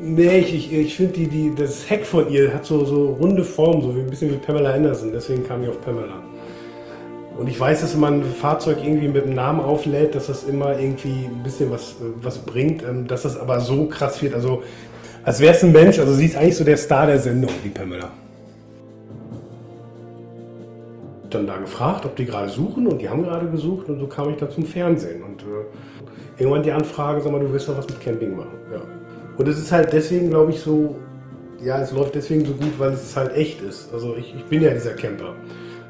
Nee, ich, ich, ich finde die, die, das Heck von ihr hat so, so runde Form, so wie ein bisschen wie Pamela Anderson, deswegen kam ich auf Pamela. Und ich weiß, dass wenn man ein Fahrzeug irgendwie mit einem Namen auflädt, dass das immer irgendwie ein bisschen was, was bringt, ähm, dass das aber so krass wird. Also, als wäre es ein Mensch, also sie ist eigentlich so der Star der Sendung, die Pamela. Dann da gefragt, ob die gerade suchen und die haben gerade gesucht und so kam ich dann zum Fernsehen. Und äh, irgendwann die Anfrage, sag mal, du willst doch was mit Camping machen. Ja. Und es ist halt deswegen, glaube ich, so, ja, es läuft deswegen so gut, weil es halt echt ist. Also ich, ich bin ja dieser Camper.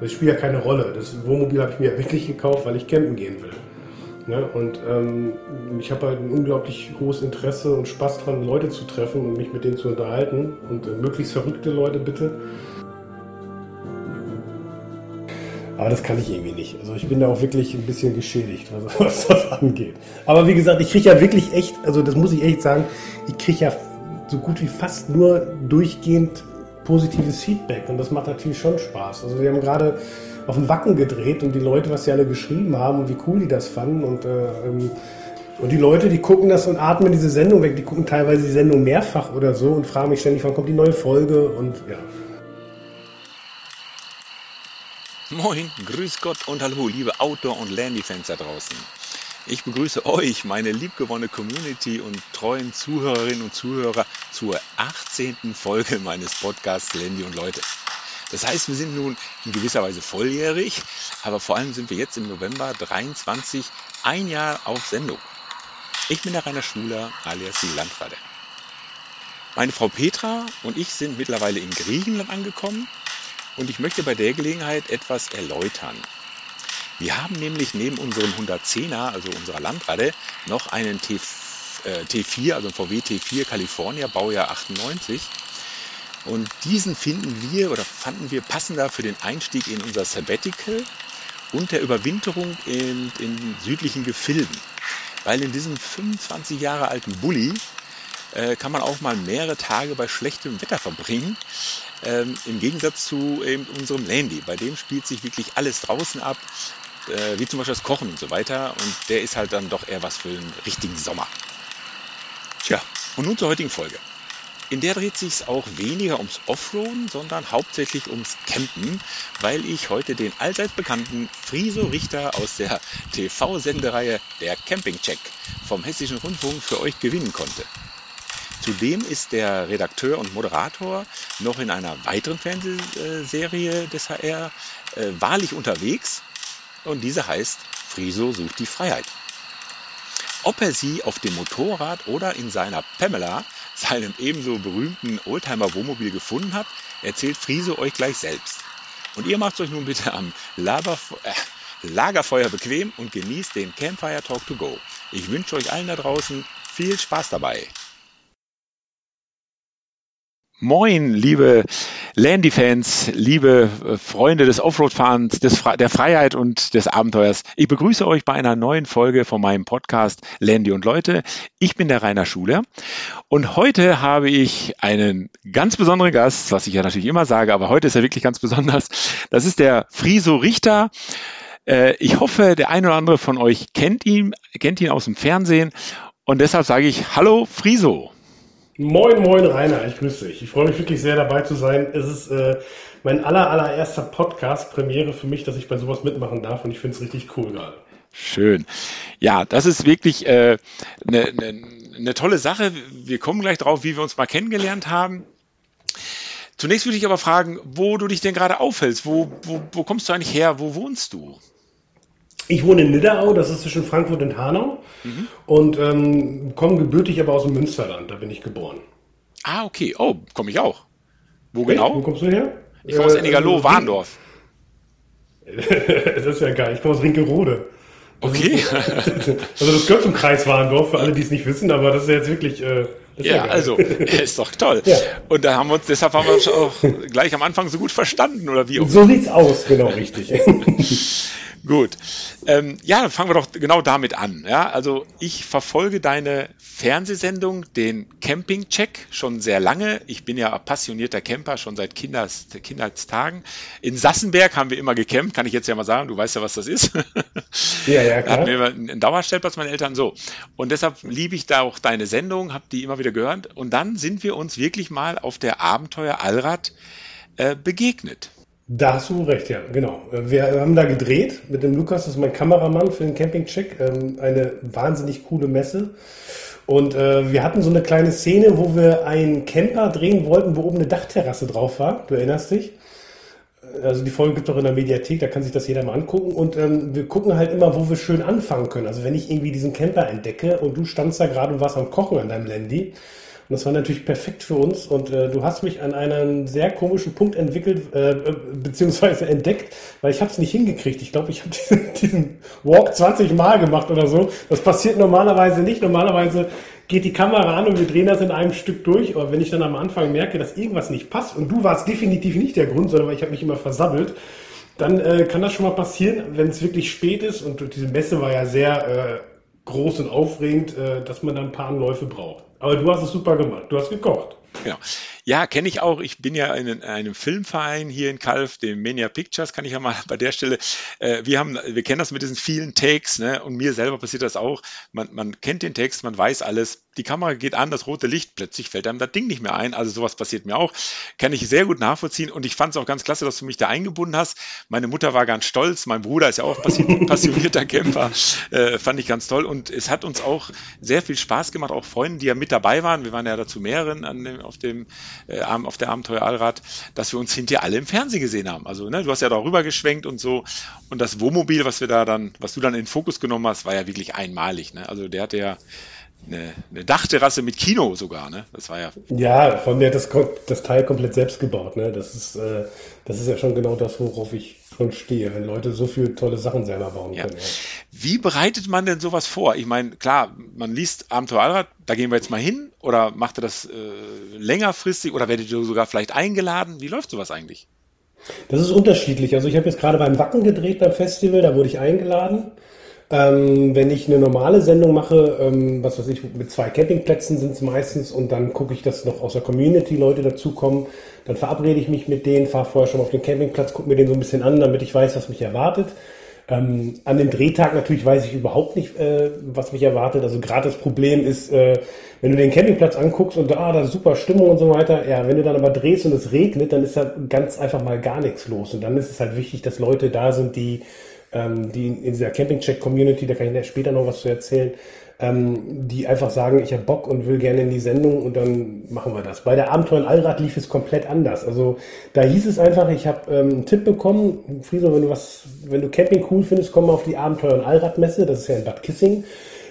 Das spielt ja keine Rolle. Das Wohnmobil habe ich mir wirklich gekauft, weil ich campen gehen will. Ne? Und ähm, ich habe halt ein unglaublich hohes Interesse und Spaß dran, Leute zu treffen und mich mit denen zu unterhalten. Und äh, möglichst verrückte Leute bitte. Aber das kann ich irgendwie nicht. Also ich bin da auch wirklich ein bisschen geschädigt, was, was das angeht. Aber wie gesagt, ich kriege ja wirklich echt, also das muss ich echt sagen, ich kriege ja so gut wie fast nur durchgehend positives Feedback und das macht natürlich schon Spaß. Also wir haben gerade auf dem Wacken gedreht und die Leute, was sie alle geschrieben haben und wie cool die das fanden und äh, ähm, und die Leute, die gucken das und atmen diese Sendung weg, die gucken teilweise die Sendung mehrfach oder so und fragen mich ständig, wann kommt die neue Folge und ja. Moin, grüß Gott und hallo, liebe Outdoor- und Landy-Fans da draußen. Ich begrüße euch, meine liebgewonnene Community und treuen Zuhörerinnen und Zuhörer zur 18. Folge meines Podcasts Landy und Leute. Das heißt, wir sind nun in gewisser Weise volljährig, aber vor allem sind wir jetzt im November 23 ein Jahr auf Sendung. Ich bin der Rainer Schuler alias die Landratte. Meine Frau Petra und ich sind mittlerweile in Griechenland angekommen und ich möchte bei der Gelegenheit etwas erläutern. Wir haben nämlich neben unserem 110er, also unserer Landrade, noch einen T, äh, T4, also VW T4 California, Baujahr 98. Und diesen finden wir oder fanden wir passender für den Einstieg in unser Sabbatical und der Überwinterung in, in südlichen Gefilden. Weil in diesem 25 Jahre alten Bulli äh, kann man auch mal mehrere Tage bei schlechtem Wetter verbringen. Ähm, Im Gegensatz zu eben unserem Landy. Bei dem spielt sich wirklich alles draußen ab, äh, wie zum Beispiel das Kochen und so weiter. Und der ist halt dann doch eher was für den richtigen Sommer. Tja, und nun zur heutigen Folge. In der dreht sich auch weniger ums Offroaden, sondern hauptsächlich ums Campen, weil ich heute den allseits bekannten Friso Richter aus der TV-Sendereihe Der Camping Check vom Hessischen Rundfunk für euch gewinnen konnte. Zudem ist der Redakteur und Moderator noch in einer weiteren Fernsehserie des HR äh, wahrlich unterwegs und diese heißt Friso sucht die Freiheit. Ob er sie auf dem Motorrad oder in seiner Pamela, seinem ebenso berühmten Oldtimer-Wohnmobil gefunden hat, erzählt Friso euch gleich selbst. Und ihr macht euch nun bitte am Laberf äh, Lagerfeuer bequem und genießt den Campfire Talk to Go. Ich wünsche euch allen da draußen viel Spaß dabei. Moin, liebe Landy-Fans, liebe äh, Freunde des Offroad-Fahrens, der Freiheit und des Abenteuers. Ich begrüße euch bei einer neuen Folge von meinem Podcast Landy und Leute. Ich bin der Rainer Schuler und heute habe ich einen ganz besonderen Gast, was ich ja natürlich immer sage, aber heute ist er wirklich ganz besonders. Das ist der Friso Richter. Äh, ich hoffe, der eine oder andere von euch kennt ihn, kennt ihn aus dem Fernsehen und deshalb sage ich Hallo Friso. Moin, moin, Rainer, ich grüße dich. Ich freue mich wirklich sehr dabei zu sein. Es ist äh, mein aller, allererster Podcast, Premiere für mich, dass ich bei sowas mitmachen darf und ich finde es richtig cool gerade. Schön. Ja, das ist wirklich eine äh, ne, ne, ne tolle Sache. Wir kommen gleich drauf, wie wir uns mal kennengelernt haben. Zunächst würde ich aber fragen, wo du dich denn gerade aufhältst. Wo, wo, wo kommst du eigentlich her? Wo wohnst du? Ich wohne in Nidderau, das ist zwischen Frankfurt und Hanau. Mhm. Und ähm, komme gebürtig aber aus dem Münsterland, da bin ich geboren. Ah, okay. Oh, komme ich auch. Wo Echt? genau? Wo kommst du her? Ich komme aus äh, Ennigerloh, Warndorf. das ist ja geil. Ich komme aus Rinkerode. Okay. Ist, also das gehört zum Kreis Warndorf, für alle, die es nicht wissen, aber das ist jetzt wirklich... Äh, ja, ja also, ist doch toll. Ja. Und da haben wir uns, deshalb haben wir uns auch gleich am Anfang so gut verstanden, oder wie? So sieht's aus, genau, richtig. Gut. Ähm, ja, dann fangen wir doch genau damit an. Ja, also ich verfolge deine Fernsehsendung, den Camping-Check, schon sehr lange. Ich bin ja passionierter Camper, schon seit Kinders, Kindheitstagen. In Sassenberg haben wir immer gecampt, kann ich jetzt ja mal sagen. Du weißt ja, was das ist. Ja, ja, klar. Da hatten wir immer einen Dauerstellplatz, meine Eltern, so. Und deshalb liebe ich da auch deine Sendung, habe die immer wieder gehört. Und dann sind wir uns wirklich mal auf der Abenteuer Allrad äh, begegnet. Da hast du recht, ja, genau. Wir haben da gedreht mit dem Lukas, das ist mein Kameramann für den Camping-Check. Ähm, eine wahnsinnig coole Messe. Und äh, wir hatten so eine kleine Szene, wo wir einen Camper drehen wollten, wo oben eine Dachterrasse drauf war. Du erinnerst dich? Also die Folge gibt es auch in der Mediathek, da kann sich das jeder mal angucken. Und ähm, wir gucken halt immer, wo wir schön anfangen können. Also wenn ich irgendwie diesen Camper entdecke und du standst da gerade und warst am Kochen an deinem Landy, und das war natürlich perfekt für uns. Und äh, du hast mich an einen sehr komischen Punkt entwickelt, äh, äh beziehungsweise entdeckt, weil ich habe es nicht hingekriegt. Ich glaube, ich habe diesen, diesen Walk 20 Mal gemacht oder so. Das passiert normalerweise nicht. Normalerweise geht die Kamera an und wir drehen das in einem Stück durch. Aber wenn ich dann am Anfang merke, dass irgendwas nicht passt, und du warst definitiv nicht der Grund, sondern weil ich habe mich immer versammelt, dann äh, kann das schon mal passieren, wenn es wirklich spät ist. Und diese Messe war ja sehr äh, groß und aufregend, äh, dass man dann ein paar Anläufe braucht. Aber du hast es super gemacht. Du hast gekocht. Genau. Ja, kenne ich auch. Ich bin ja in einem Filmverein hier in Kalf, dem Mania Pictures, kann ich ja mal bei der Stelle. Äh, wir haben, wir kennen das mit diesen vielen Takes, ne? Und mir selber passiert das auch. Man, man kennt den Text, man weiß alles. Die Kamera geht an, das rote Licht, plötzlich fällt einem das Ding nicht mehr ein. Also sowas passiert mir auch. Kann ich sehr gut nachvollziehen. Und ich fand es auch ganz klasse, dass du mich da eingebunden hast. Meine Mutter war ganz stolz. Mein Bruder ist ja auch passionierter Camper. Äh, fand ich ganz toll. Und es hat uns auch sehr viel Spaß gemacht. Auch Freunde, die ja mit dabei waren. Wir waren ja dazu mehreren an dem, auf dem äh, auf der Abenteuer Allrad, dass wir uns hinterher alle im Fernsehen gesehen haben. Also, ne, du hast ja darüber geschwenkt und so. Und das Wohnmobil, was wir da dann, was du dann in den Fokus genommen hast, war ja wirklich einmalig. Ne? Also der hatte ja eine, eine Dachterrasse mit Kino sogar, ne? Das war ja. Ja, von der das, das Teil komplett selbst gebaut, ne? Das ist, äh, das ist ja schon genau das, worauf ich schon stehe, wenn Leute so viele tolle Sachen selber bauen ja. können. Ja. Wie bereitet man denn sowas vor? Ich meine, klar, man liest Abenteuer Allrad, da gehen wir jetzt mal hin, oder macht ihr das äh, längerfristig oder werdet ihr sogar vielleicht eingeladen? Wie läuft sowas eigentlich? Das ist unterschiedlich. Also ich habe jetzt gerade beim Wacken gedreht beim Festival, da wurde ich eingeladen. Ähm, wenn ich eine normale Sendung mache, ähm, was weiß ich, mit zwei Campingplätzen sind es meistens und dann gucke ich, dass noch aus der Community Leute dazukommen, dann verabrede ich mich mit denen, fahre vorher schon auf den Campingplatz, gucke mir den so ein bisschen an, damit ich weiß, was mich erwartet. Ähm, an dem Drehtag natürlich weiß ich überhaupt nicht, äh, was mich erwartet. Also gerade das Problem ist, äh, wenn du den Campingplatz anguckst und ah, da ist super Stimmung und so weiter, ja, wenn du dann aber drehst und es regnet, dann ist da ganz einfach mal gar nichts los. Und dann ist es halt wichtig, dass Leute da sind, die ähm, die in dieser Camping-Check-Community, da kann ich später noch was zu erzählen, ähm, die einfach sagen, ich habe Bock und will gerne in die Sendung und dann machen wir das. Bei der Abenteuer Allrad lief es komplett anders. Also da hieß es einfach, ich habe ähm, einen Tipp bekommen, Friso, wenn du was, wenn du Camping cool findest, komm mal auf die Abenteuer in Allradmesse, das ist ja in Bad Kissing.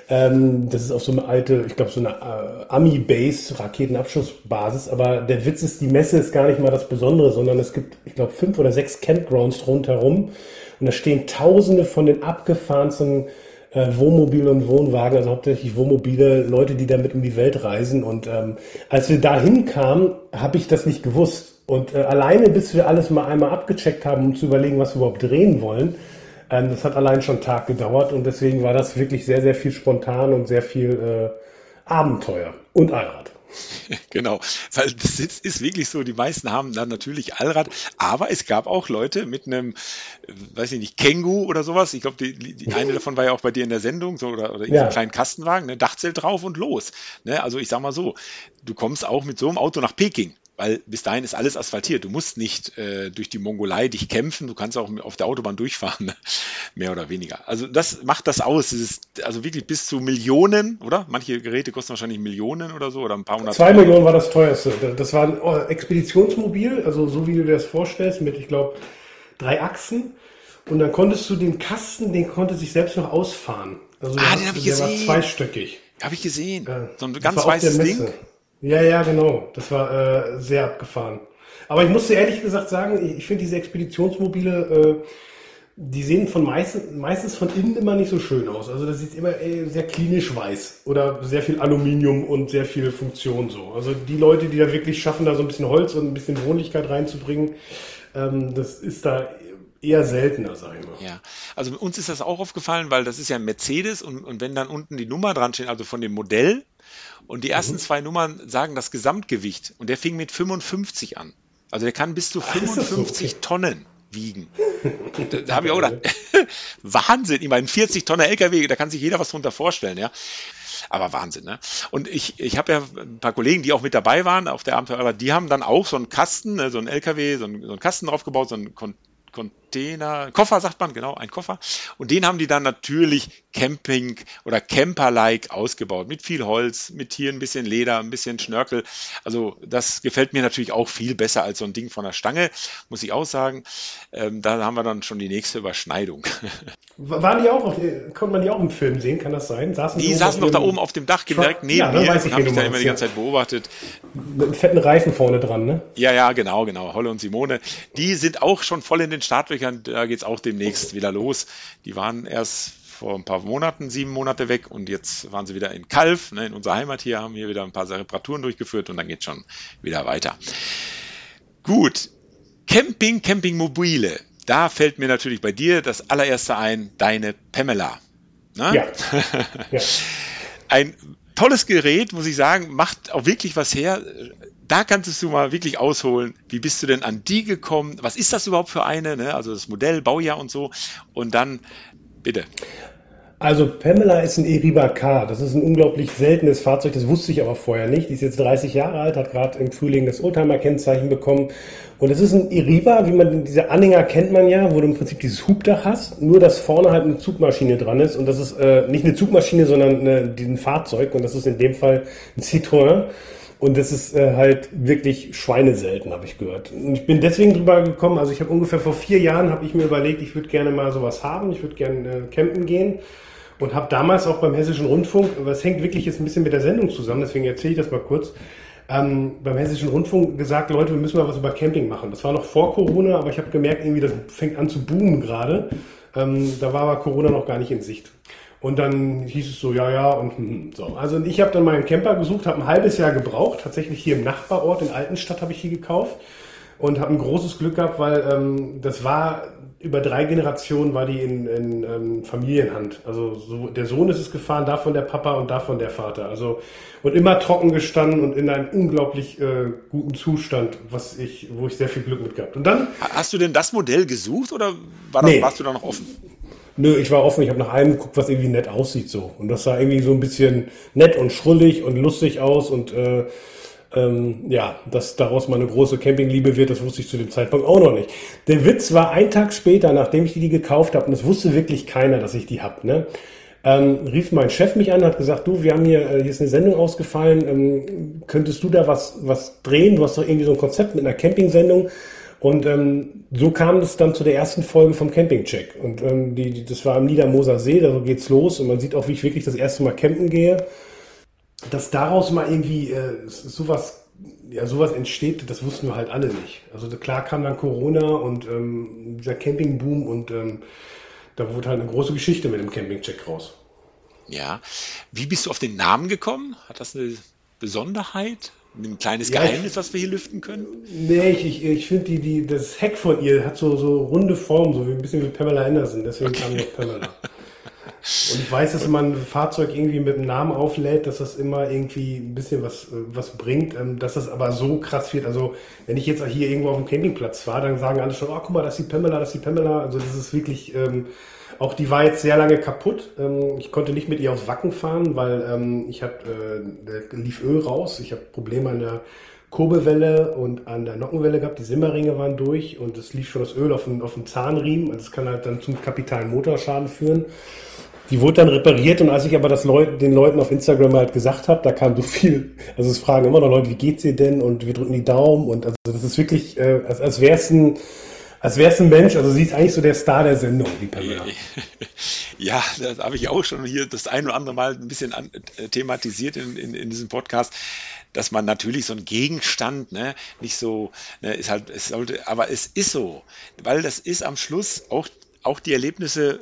Ähm, das ist auf so eine alte, ich glaube, so eine äh, Ami-Base, Raketenabschussbasis. Aber der Witz ist, die Messe ist gar nicht mal das Besondere, sondern es gibt, ich glaube, fünf oder sechs Campgrounds rundherum. Und da stehen tausende von den abgefahrensten äh, Wohnmobilen und Wohnwagen, also hauptsächlich Wohnmobile, Leute, die damit um die Welt reisen. Und ähm, als wir dahin kamen, habe ich das nicht gewusst. Und äh, alleine, bis wir alles mal einmal abgecheckt haben, um zu überlegen, was wir überhaupt drehen wollen, ähm, das hat allein schon einen Tag gedauert. Und deswegen war das wirklich sehr, sehr viel spontan und sehr viel äh, Abenteuer und Allrad. genau, weil das ist wirklich so, die meisten haben dann natürlich Allrad, aber es gab auch Leute mit einem, weiß ich nicht, Känguru oder sowas. Ich glaube, die, die eine davon war ja auch bei dir in der Sendung, so oder, oder in ja. so einem kleinen Kastenwagen, ne, Dachzelt drauf und los. Ne? Also ich sag mal so, du kommst auch mit so einem Auto nach Peking weil bis dahin ist alles asphaltiert. Du musst nicht äh, durch die Mongolei dich kämpfen, du kannst auch auf der Autobahn durchfahren, ne? mehr oder weniger. Also das macht das aus. Das ist also wirklich bis zu Millionen, oder? Manche Geräte kosten wahrscheinlich Millionen oder so oder ein paar hundert. Zwei Millionen war das teuerste. Das war ein oh, Expeditionsmobil, also so wie du dir das vorstellst, mit ich glaube drei Achsen. Und dann konntest du den Kasten, den konnte sich selbst noch ausfahren. Also ah, den habe ich der gesehen. war zweistöckig. Habe ich gesehen. Äh, so ein ganz weißes Ding. Ja, ja, genau. Das war äh, sehr abgefahren. Aber ich muss dir ehrlich gesagt sagen, ich finde diese Expeditionsmobile, äh, die sehen von meistens, meistens von innen immer nicht so schön aus. Also das sieht immer äh, sehr klinisch weiß oder sehr viel Aluminium und sehr viel Funktion so. Also die Leute, die da wirklich schaffen, da so ein bisschen Holz und ein bisschen Wohnlichkeit reinzubringen, ähm, das ist da eher seltener, sag ich mal. Ja, also uns ist das auch aufgefallen, weil das ist ja ein Mercedes und, und wenn dann unten die Nummer dran steht, also von dem Modell, und die ersten mhm. zwei Nummern sagen das Gesamtgewicht und der fing mit 55 an. Also der kann bis zu 55 so? Tonnen wiegen. Da, da habe ich auch gedacht, Wahnsinn. Ich meine, 40 Tonnen LKW, da kann sich jeder was drunter vorstellen, ja. Aber Wahnsinn, ne? Und ich, ich habe ja ein paar Kollegen, die auch mit dabei waren auf der Abenteuer, die haben dann auch so einen Kasten, ne, so einen LKW, so einen, so einen Kasten draufgebaut, so einen Container, Koffer sagt man, genau, ein Koffer. Und den haben die dann natürlich Camping oder Camper-like ausgebaut. Mit viel Holz, mit hier ein bisschen Leder, ein bisschen Schnörkel. Also das gefällt mir natürlich auch viel besser als so ein Ding von der Stange, muss ich auch sagen. Ähm, da haben wir dann schon die nächste Überschneidung. Waren die auch, auf, konnte man die auch im Film sehen, kann das sein? Saßen die, saßen doch da oben auf dem Dach, direkt neben ja, mir. Weiß ich, habe ich da immer die ganze Zeit beobachtet. Mit einem fetten Reifen vorne dran, ne? Ja, ja, genau, genau. Holle und Simone. Die sind auch schon voll in den Startlöchern. Da geht es auch demnächst wieder los. Die waren erst vor ein paar Monaten, sieben Monate weg und jetzt waren sie wieder in Kalf, ne, in unserer Heimat hier, haben hier wieder ein paar Reparaturen durchgeführt und dann geht schon wieder weiter. Gut, Camping, Campingmobile. Da fällt mir natürlich bei dir das allererste ein, deine Pamela. Ne? Ja. ja. Ein tolles Gerät, muss ich sagen, macht auch wirklich was her. Da kannst du mal wirklich ausholen. Wie bist du denn an die gekommen? Was ist das überhaupt für eine? Ne? Also das Modell, Baujahr und so. Und dann Bitte. Also Pamela ist ein Eriba K. Das ist ein unglaublich seltenes Fahrzeug, das wusste ich aber vorher nicht. Die ist jetzt 30 Jahre alt, hat gerade im Frühling das Oldtimer-Kennzeichen bekommen. Und es ist ein Eriba, wie man diese Anhänger kennt man ja, wo du im Prinzip dieses Hubdach hast, nur dass vorne halt eine Zugmaschine dran ist. Und das ist äh, nicht eine Zugmaschine, sondern eine, ein Fahrzeug. Und das ist in dem Fall ein Citroën. Und das ist äh, halt wirklich schweineselten, habe ich gehört. Und ich bin deswegen drüber gekommen, also ich habe ungefähr vor vier Jahren, habe ich mir überlegt, ich würde gerne mal sowas haben, ich würde gerne äh, campen gehen. Und habe damals auch beim Hessischen Rundfunk, was hängt wirklich jetzt ein bisschen mit der Sendung zusammen, deswegen erzähle ich das mal kurz, ähm, beim Hessischen Rundfunk gesagt, Leute, wir müssen mal was über Camping machen. Das war noch vor Corona, aber ich habe gemerkt, irgendwie das fängt an zu boomen gerade. Ähm, da war aber Corona noch gar nicht in Sicht. Und dann hieß es so, ja, ja, und hm, hm, so. Also ich habe dann meinen Camper gesucht, habe ein halbes Jahr gebraucht. Tatsächlich hier im Nachbarort, in Altenstadt, habe ich hier gekauft. Und habe ein großes Glück gehabt, weil ähm, das war über drei Generationen war die in, in ähm, Familienhand. Also so, der Sohn ist es gefahren, davon der Papa und davon der Vater. Also und immer trocken gestanden und in einem unglaublich äh, guten Zustand, was ich, wo ich sehr viel Glück mit gehabt. Und dann hast du denn das Modell gesucht oder war das, nee. warst du da noch offen? Nö, ich war offen, ich habe nach einem geguckt, was irgendwie nett aussieht so. Und das sah irgendwie so ein bisschen nett und schrullig und lustig aus und äh, ähm, ja, dass daraus mal eine große Campingliebe wird, das wusste ich zu dem Zeitpunkt auch noch nicht. Der Witz war ein Tag später, nachdem ich die gekauft habe, und das wusste wirklich keiner, dass ich die hab, ne? Ähm, rief mein Chef mich an, hat gesagt, du, wir haben hier, äh, hier ist eine Sendung ausgefallen, ähm, könntest du da was, was drehen? Du hast doch irgendwie so ein Konzept mit einer Campingsendung. Und ähm, so kam es dann zu der ersten Folge vom Campingcheck. Und ähm, die, die, das war am Niedermoser See, da geht's los. Und man sieht auch, wie ich wirklich das erste Mal campen gehe. Dass daraus mal irgendwie äh, sowas, ja, sowas entsteht, das wussten wir halt alle nicht. Also klar kam dann Corona und ähm, dieser Campingboom und ähm, da wurde halt eine große Geschichte mit dem Campingcheck raus. Ja. Wie bist du auf den Namen gekommen? Hat das eine Besonderheit? Ein kleines ja, Geheimnis, was wir hier lüften können? Nee, ich, ich, ich finde, die, die, das Heck von ihr hat so, so runde Form, so wie ein bisschen wie Pamela Anderson. Deswegen okay. kam ich auf Pamela. Und ich weiß, dass man ein Fahrzeug irgendwie mit einem Namen auflädt, dass das immer irgendwie ein bisschen was, was bringt, ähm, dass das aber so krass wird. Also, wenn ich jetzt hier irgendwo auf dem Campingplatz fahre, dann sagen alle schon, oh, guck mal, das ist die Pamela, das ist die Pamela. Also, das ist wirklich, ähm, auch die war jetzt sehr lange kaputt. Ähm, ich konnte nicht mit ihr aufs Wacken fahren, weil ähm, ich hab, äh, lief Öl raus. Ich habe Probleme an der Kurbelwelle und an der Nockenwelle gehabt. Die Simmerringe waren durch und es lief schon das Öl auf den, auf den Zahnriemen. Das kann halt dann zum kapitalen Motorschaden führen. Die wurde dann repariert und als ich aber das Leut, den Leuten auf Instagram halt gesagt habe, da kam so viel, also es fragen immer noch Leute, wie geht's dir denn und wir drücken die Daumen und also das ist wirklich, äh, als, als wäre es ein, als wär's ein Mensch, also sie ist eigentlich so der Star der Sendung, die Pamela. Ja, das habe ich auch schon hier das ein oder andere Mal ein bisschen an, äh, thematisiert in, in, in diesem Podcast dass man natürlich so ein Gegenstand, ne, nicht so, ne, ist halt, es sollte, aber es ist so, weil das ist am Schluss auch, auch die Erlebnisse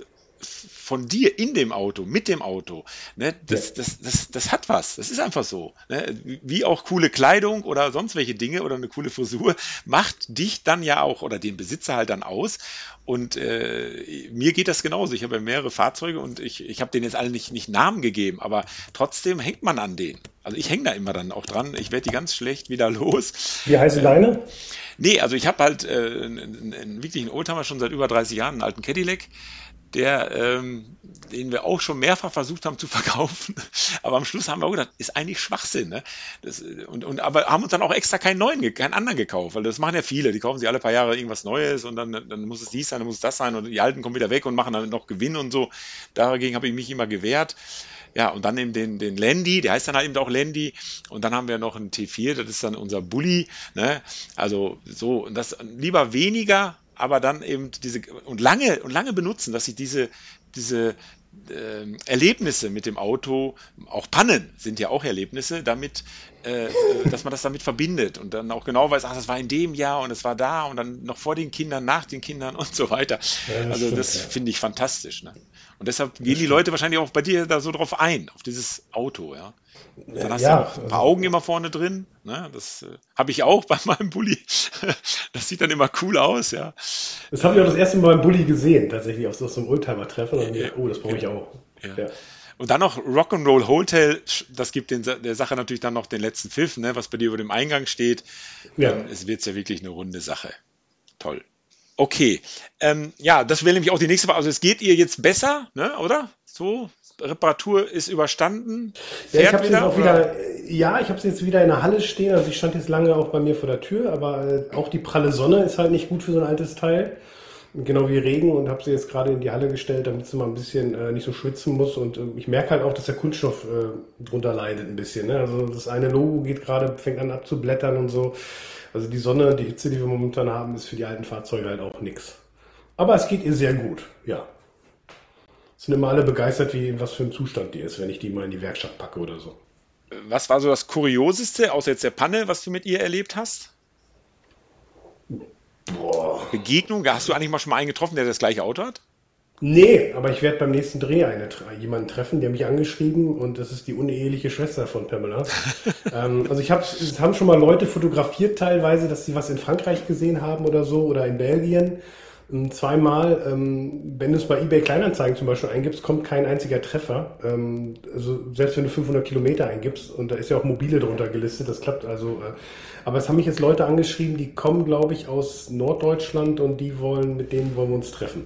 von dir in dem Auto, mit dem Auto, ne, das, das, das, das hat was. Das ist einfach so. Ne? Wie auch coole Kleidung oder sonst welche Dinge oder eine coole Frisur macht dich dann ja auch oder den Besitzer halt dann aus. Und äh, mir geht das genauso. Ich habe ja mehrere Fahrzeuge und ich, ich habe denen jetzt alle nicht, nicht Namen gegeben, aber trotzdem hängt man an denen. Also ich hänge da immer dann auch dran. Ich werde die ganz schlecht wieder los. Wie heißt äh, deine? Nee, also ich habe halt äh, einen, einen wirklichen Oldtimer schon seit über 30 Jahren, einen alten Cadillac der, ähm, den wir auch schon mehrfach versucht haben zu verkaufen. Aber am Schluss haben wir auch gedacht, ist eigentlich Schwachsinn. Ne? Das, und, und, aber haben uns dann auch extra keinen neuen, keinen anderen gekauft, weil das machen ja viele. Die kaufen sich alle paar Jahre irgendwas Neues und dann, dann muss es dies sein, dann muss es das sein und die Alten kommen wieder weg und machen dann noch Gewinn und so. Dagegen habe ich mich immer gewehrt. Ja, und dann eben den, den Landy, der heißt dann halt eben auch Landy. Und dann haben wir noch einen T4, das ist dann unser Bully. Ne? Also so, und das lieber weniger aber dann eben diese und lange und lange benutzen, dass ich diese diese äh, Erlebnisse mit dem Auto, auch Pannen sind ja auch Erlebnisse, damit, äh, dass man das damit verbindet und dann auch genau weiß, ach, das war in dem Jahr und es war da und dann noch vor den Kindern, nach den Kindern und so weiter. Ja, das also stimmt, das ja. finde ich fantastisch. Ne? Und deshalb gehen die Leute wahrscheinlich auch bei dir da so drauf ein, auf dieses Auto, ja. Dann hast ja, du ein paar Augen immer vorne drin. Ne? Das äh, habe ich auch bei meinem Bulli. das sieht dann immer cool aus, ja. Das habe ich auch das erste Mal beim Bulli gesehen, tatsächlich auf so, einem Oldtimer-Treffen. Ja, oh, das brauche ich auch. Und dann noch Rock'n'Roll Hotel, das gibt den, der Sache natürlich dann noch den letzten Pfiff, ne, was bei dir über dem Eingang steht. Ja. Dann wird ja wirklich eine runde Sache. Toll. Okay. Ähm, ja, das wäre nämlich auch die nächste Frage. Also es geht ihr jetzt besser, ne, oder? So, Reparatur ist überstanden. Ja, ich habe jetzt auch wieder, ja, ich habe sie jetzt wieder in der Halle stehen. Also ich stand jetzt lange auch bei mir vor der Tür, aber äh, auch die pralle Sonne ist halt nicht gut für so ein altes Teil. Genau wie Regen und habe sie jetzt gerade in die Halle gestellt, damit sie mal ein bisschen äh, nicht so schwitzen muss. Und äh, ich merke halt auch, dass der Kunststoff äh, drunter leidet ein bisschen. Ne? Also das eine Logo geht gerade, fängt an abzublättern und so. Also die Sonne, die Hitze, die wir momentan haben, ist für die alten Fahrzeuge halt auch nichts. Aber es geht ihr sehr gut, ja sind immer alle begeistert, wie in was für einem Zustand die ist, wenn ich die mal in die Werkstatt packe oder so. Was war so das Kurioseste, außer jetzt der Panne, was du mit ihr erlebt hast? Boah. Begegnung? Hast du eigentlich mal schon mal einen getroffen, der das gleiche Auto hat? Nee, aber ich werde beim nächsten Dreh eine, jemanden treffen, der mich angeschrieben und das ist die uneheliche Schwester von Pamela. ähm, also ich habe, es haben schon mal Leute fotografiert teilweise, dass sie was in Frankreich gesehen haben oder so oder in Belgien zweimal, ähm, wenn du es bei eBay Kleinanzeigen zum Beispiel eingibst, kommt kein einziger Treffer. Ähm, also selbst wenn du 500 Kilometer eingibst und da ist ja auch mobile drunter gelistet, das klappt also. Äh, aber es haben mich jetzt Leute angeschrieben, die kommen, glaube ich, aus Norddeutschland und die wollen, mit denen wollen wir uns treffen.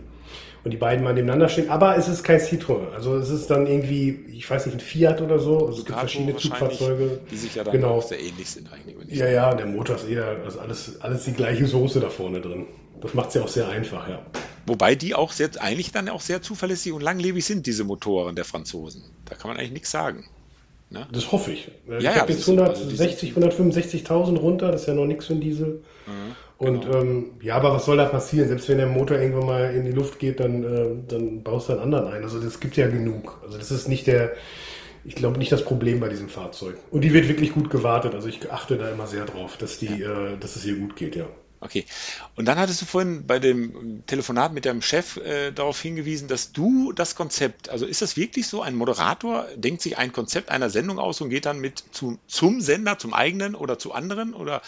Und die beiden mal nebeneinander stehen. Aber es ist kein Citroën. Also es ist dann irgendwie, ich weiß nicht, ein Fiat oder so. Also es gibt verschiedene Zugfahrzeuge. Die sich ja dann genau. auch sehr ähnlich sind eigentlich. Ja, ja, der Motor ist eher, also alles, alles die gleiche Soße da vorne drin. Das macht es ja auch sehr einfach, ja. Wobei die auch sehr, eigentlich dann auch sehr zuverlässig und langlebig sind, diese Motoren der Franzosen. Da kann man eigentlich nichts sagen. Ne? Das hoffe ich. Ja, ich ja, habe jetzt 160, also 165.000 runter, das ist ja noch nichts für einen Diesel. Mhm, und genau. ähm, ja, aber was soll da passieren? Selbst wenn der Motor irgendwann mal in die Luft geht, dann, äh, dann baust du einen anderen ein. Also das gibt ja genug. Also das ist nicht der, ich glaube nicht das Problem bei diesem Fahrzeug. Und die wird wirklich gut gewartet. Also ich achte da immer sehr drauf, dass die, äh, dass es ihr gut geht, ja. Okay. Und dann hattest du vorhin bei dem Telefonat mit deinem Chef äh, darauf hingewiesen, dass du das Konzept, also ist das wirklich so, ein Moderator denkt sich ein Konzept einer Sendung aus und geht dann mit zu, zum Sender, zum eigenen oder zu anderen? Oder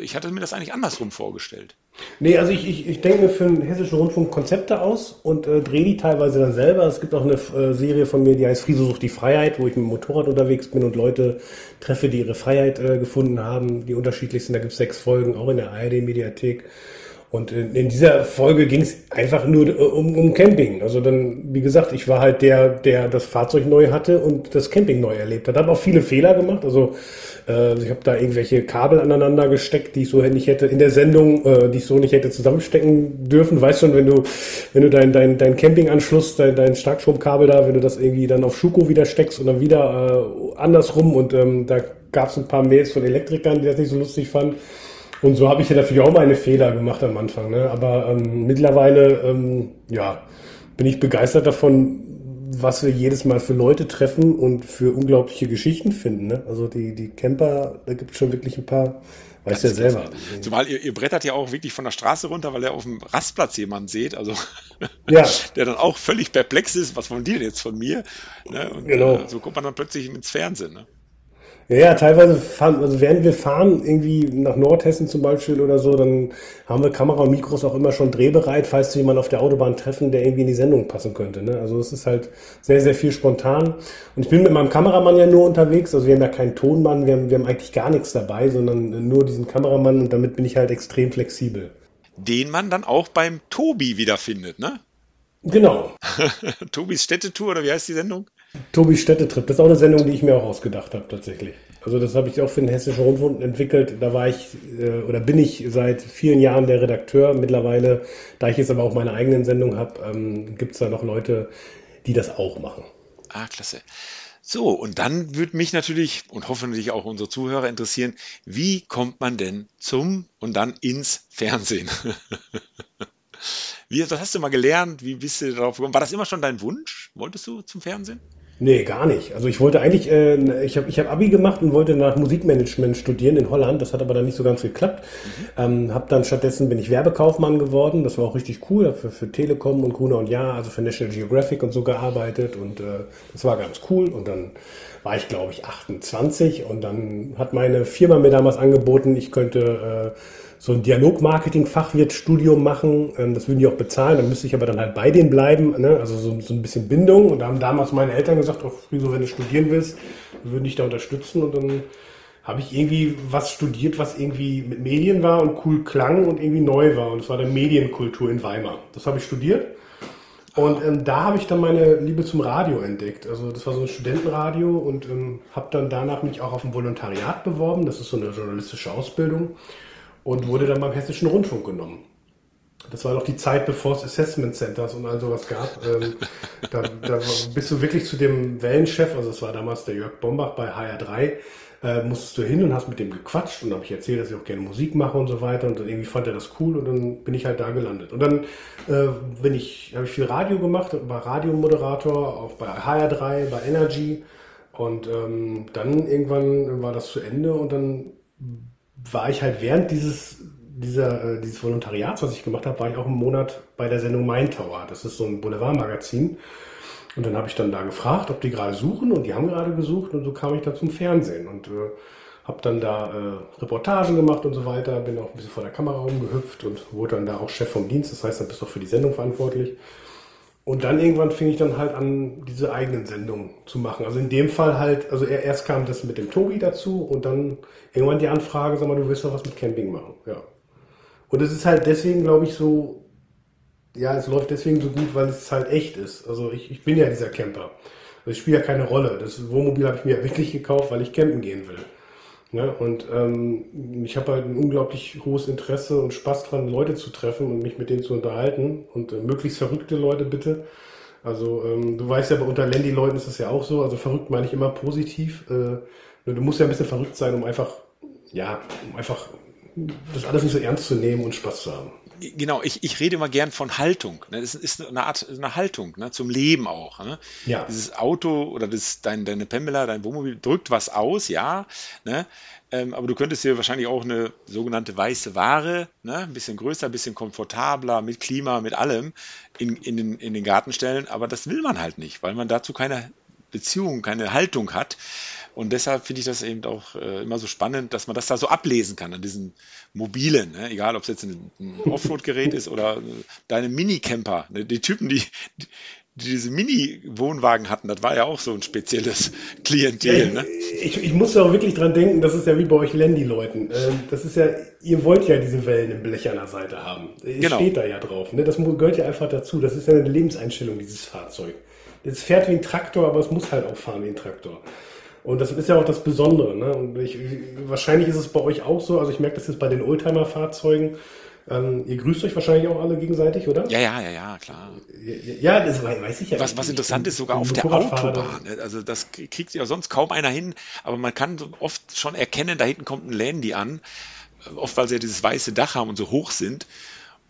ich hatte mir das eigentlich andersrum vorgestellt. Nee, also ich, ich, ich denke für den Hessischen Rundfunk Konzepte aus und äh, drehe die teilweise dann selber. Es gibt auch eine äh, Serie von mir, die heißt Friso sucht die Freiheit, wo ich mit dem Motorrad unterwegs bin und Leute treffe, die ihre Freiheit äh, gefunden haben, die unterschiedlich sind. Da gibt es sechs Folgen, auch in der ARD-Mediathek. Und in, dieser Folge ging es einfach nur äh, um, um Camping. Also dann, wie gesagt, ich war halt der, der das Fahrzeug neu hatte und das Camping neu erlebt hat. Habe auch viele Fehler gemacht. Also äh, ich habe da irgendwelche Kabel aneinander gesteckt, die ich so nicht hätte in der Sendung, äh, die ich so nicht hätte zusammenstecken dürfen. Weißt schon, wenn du, wenn du dein, dein, dein Campinganschluss, dein, dein Starkstromkabel da, wenn du das irgendwie dann auf Schuko wieder steckst und dann wieder äh, andersrum und ähm, da gab es ein paar Mails von Elektrikern, die das nicht so lustig fanden. Und so habe ich ja natürlich auch meine Fehler gemacht am Anfang. Ne? Aber ähm, mittlerweile, ähm, ja, bin ich begeistert davon, was wir jedes Mal für Leute treffen und für unglaubliche Geschichten finden. Ne? Also die, die Camper, da gibt es schon wirklich ein paar, weißt du ja selber. Zumal ihr, ihr brettert ja auch wirklich von der Straße runter, weil ihr auf dem Rastplatz jemanden seht, also ja. der dann auch völlig perplex ist, was wollen die denn jetzt von mir? Ne? Und genau. Äh, so kommt man dann plötzlich ins Fernsehen. Ne? Ja, ja, teilweise fahren, also während wir fahren, irgendwie nach Nordhessen zum Beispiel oder so, dann haben wir Kamera und Mikros auch immer schon drehbereit, falls wir jemanden auf der Autobahn treffen, der irgendwie in die Sendung passen könnte. Ne? Also es ist halt sehr, sehr viel spontan. Und ich bin mit meinem Kameramann ja nur unterwegs, also wir haben ja keinen Tonmann, wir haben, wir haben eigentlich gar nichts dabei, sondern nur diesen Kameramann und damit bin ich halt extrem flexibel. Den man dann auch beim Tobi wiederfindet, ne? Genau. Tobis Städtetour oder wie heißt die Sendung? Tobis Städtetrip, das ist auch eine Sendung, die ich mir auch ausgedacht habe tatsächlich. Also das habe ich auch für den Hessischen Rundfunk entwickelt. Da war ich äh, oder bin ich seit vielen Jahren der Redakteur. Mittlerweile, da ich jetzt aber auch meine eigenen Sendung habe, ähm, gibt es da noch Leute, die das auch machen. Ah, klasse. So, und dann würde mich natürlich und hoffentlich auch unsere Zuhörer interessieren, wie kommt man denn zum und dann ins Fernsehen? wie, was hast du mal gelernt? Wie bist du darauf gekommen? War das immer schon dein Wunsch? Wolltest du zum Fernsehen? Nee, gar nicht. Also ich wollte eigentlich, äh, ich habe ich hab Abi gemacht und wollte nach Musikmanagement studieren in Holland. Das hat aber dann nicht so ganz geklappt. Mhm. Ähm, hab dann stattdessen bin ich Werbekaufmann geworden. Das war auch richtig cool. Hab für, für Telekom und Gruner und Ja, also für National Geographic und so gearbeitet und äh, das war ganz cool. Und dann war ich glaube ich 28 und dann hat meine Firma mir damals angeboten, ich könnte äh, so ein Dialogmarketing-Fachwirtstudium machen. Ähm, das würden die auch bezahlen. Dann müsste ich aber dann halt bei denen bleiben. Ne? Also so, so ein bisschen Bindung. Und da haben damals meine Eltern gesagt, auch wieso, wenn du studieren willst, würden dich da unterstützen. Und dann habe ich irgendwie was studiert, was irgendwie mit Medien war und cool klang und irgendwie neu war. Und das war dann Medienkultur in Weimar. Das habe ich studiert. Und ähm, da habe ich dann meine Liebe zum Radio entdeckt. Also das war so ein Studentenradio und ähm, habe dann danach mich auch auf ein Volontariat beworben. Das ist so eine journalistische Ausbildung und wurde dann beim Hessischen Rundfunk genommen. Das war noch die Zeit, bevor es Assessment Centers und all sowas gab. Ähm, da, da bist du wirklich zu dem Wellenchef, also es war damals der Jörg Bombach bei HR3, äh, musstest du hin und hast mit dem gequatscht und habe ich erzählt, dass ich auch gerne Musik mache und so weiter und irgendwie fand er das cool und dann bin ich halt da gelandet. Und dann äh, bin ich, habe ich viel Radio gemacht, war Radiomoderator, auch bei HR3, bei Energy und ähm, dann irgendwann war das zu Ende und dann war ich halt während dieses, dieser, äh, dieses Volontariats, was ich gemacht habe, war ich auch einen Monat bei der Sendung Main Tower. Das ist so ein Boulevardmagazin. Und dann habe ich dann da gefragt, ob die gerade suchen und die haben gerade gesucht und so kam ich dann zum Fernsehen und äh, habe dann da äh, Reportagen gemacht und so weiter, bin auch ein bisschen vor der Kamera rumgehüpft und wurde dann da auch Chef vom Dienst, das heißt, dann bist du auch für die Sendung verantwortlich. Und dann irgendwann fing ich dann halt an, diese eigenen Sendungen zu machen. Also in dem Fall halt, also erst kam das mit dem Tobi dazu und dann irgendwann die Anfrage, sag mal, du willst doch was mit Camping machen. Ja. Und es ist halt deswegen, glaube ich, so, ja, es läuft deswegen so gut, weil es halt echt ist. Also ich, ich bin ja dieser Camper. Also ich spiele ja keine Rolle. Das Wohnmobil habe ich mir ja wirklich gekauft, weil ich campen gehen will. Ne? Und ähm, ich habe halt ein unglaublich hohes Interesse und Spaß dran, Leute zu treffen und mich mit denen zu unterhalten. Und äh, möglichst verrückte Leute bitte. Also ähm, du weißt ja, unter Landy-Leuten ist das ja auch so. Also verrückt meine ich immer positiv. Äh, du musst ja ein bisschen verrückt sein, um einfach, ja, um einfach das alles nicht so ernst zu nehmen und Spaß zu haben genau, ich, ich rede immer gern von Haltung. Ne? Das ist eine Art eine Haltung ne? zum Leben auch. Ne? Ja. Dieses Auto oder das, dein, deine Pembela, dein Wohnmobil drückt was aus, ja. Ne? Ähm, aber du könntest dir wahrscheinlich auch eine sogenannte weiße Ware, ne? ein bisschen größer, ein bisschen komfortabler, mit Klima, mit allem, in, in, den, in den Garten stellen. Aber das will man halt nicht, weil man dazu keine Beziehung, keine Haltung hat. Und deshalb finde ich das eben auch äh, immer so spannend, dass man das da so ablesen kann an diesen mobilen, ne? egal ob es jetzt ein, ein Offroad-Gerät ist oder äh, deine Mini-Camper. Ne? Die Typen, die, die diese Mini-Wohnwagen hatten, das war ja auch so ein spezielles Klientel. Ja, ne? ich, ich muss auch wirklich dran denken, das ist ja wie bei euch Landy-Leuten. Ähm, das ist ja, ihr wollt ja diese Wellen im Blech an der Seite haben. Genau. steht da ja drauf. Ne? Das gehört ja einfach dazu. Das ist ja eine Lebenseinstellung, dieses Fahrzeug. Es fährt wie ein Traktor, aber es muss halt auch fahren wie ein Traktor. Und das ist ja auch das Besondere. Ne? Und ich, wahrscheinlich ist es bei euch auch so. Also ich merke das jetzt bei den Oldtimer-Fahrzeugen. Ähm, ihr grüßt euch wahrscheinlich auch alle gegenseitig, oder? Ja, ja, ja, ja, klar. Ja, das weiß ich ja. Was, was interessant ist, sogar auf der Autobahn. Ne? Also das kriegt ja sonst kaum einer hin, aber man kann oft schon erkennen, da hinten kommt ein Landy an. Oft, weil sie ja dieses weiße Dach haben und so hoch sind.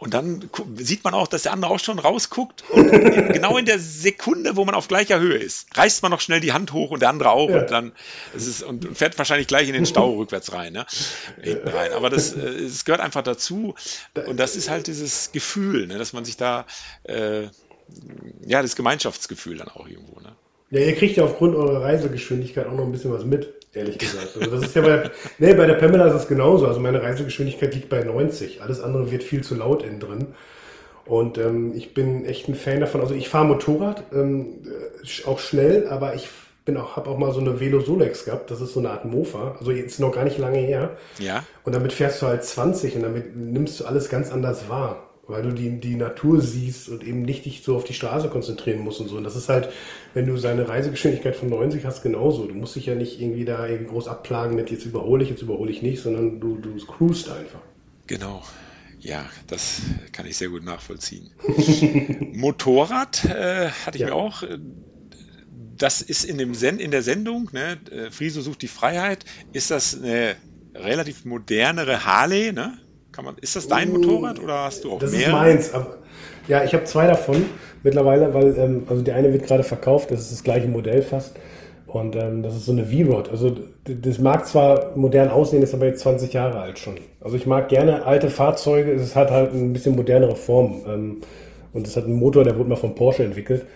Und dann sieht man auch, dass der andere auch schon rausguckt. Und genau in der Sekunde, wo man auf gleicher Höhe ist, reißt man noch schnell die Hand hoch und der andere auch. Ja. Und dann ist, und fährt wahrscheinlich gleich in den Stau rückwärts rein, ne? Hinten rein. Aber das, es äh, gehört einfach dazu. Und das ist halt dieses Gefühl, ne? dass man sich da, äh, ja, das Gemeinschaftsgefühl dann auch irgendwo. Ne? Ja, ihr kriegt ja aufgrund eurer Reisegeschwindigkeit auch noch ein bisschen was mit, ehrlich gesagt. Also das ist ja bei, nee, bei der Pamela ist es genauso. Also meine Reisegeschwindigkeit liegt bei 90. Alles andere wird viel zu laut innen drin. Und ähm, ich bin echt ein Fan davon. Also ich fahre Motorrad, ähm, äh, auch schnell, aber ich bin auch, habe auch mal so eine Velo Solex gehabt. Das ist so eine Art Mofa. Also jetzt noch gar nicht lange her. Ja. Und damit fährst du halt 20 und damit nimmst du alles ganz anders wahr weil du die, die Natur siehst und eben nicht dich so auf die Straße konzentrieren musst und so. Und das ist halt, wenn du seine Reisegeschwindigkeit von 90 hast, genauso. Du musst dich ja nicht irgendwie da irgendwie groß abplagen mit jetzt überhole ich, jetzt überhole ich nicht, sondern du, du cruist einfach. Genau. Ja, das kann ich sehr gut nachvollziehen. Motorrad äh, hatte ich ja. mir auch. Äh, das ist in, dem Sen in der Sendung, ne, äh, Friso sucht die Freiheit, ist das eine relativ modernere Harley, ne? Kann man, ist das dein uh, Motorrad oder hast du auch das mehr? Das ist meins. Aber, ja, ich habe zwei davon mittlerweile, weil ähm, also die eine wird gerade verkauft, das ist das gleiche Modell fast. Und ähm, das ist so eine V-Rod. Also das mag zwar modern aussehen, ist aber jetzt 20 Jahre alt schon. Also ich mag gerne alte Fahrzeuge, es hat halt ein bisschen modernere Form. Ähm, und es hat einen Motor, der wurde mal von Porsche entwickelt.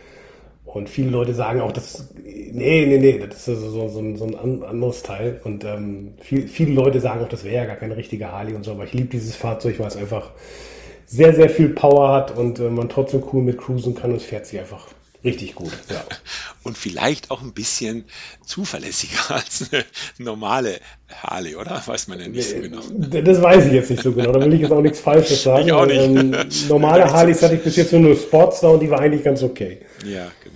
Und viele Leute sagen auch, das, nee, nee, nee, das ist so, so, so ein anderes Teil. Und ähm, viel, viele Leute sagen auch, das wäre ja gar keine richtige Harley und so. Aber ich liebe dieses Fahrzeug, weil es einfach sehr, sehr viel Power hat und äh, man trotzdem cool mit cruisen kann und es fährt sich einfach richtig gut. Ja. Und vielleicht auch ein bisschen zuverlässiger als eine normale Harley, oder? Weiß man ja nicht so genau. Das weiß ich jetzt nicht so genau. Da will ich jetzt auch nichts Falsches sagen. Ich auch nicht. Ähm, normale Harleys hatte ich bis jetzt nur eine Sportstar und die war eigentlich ganz okay. Ja, genau.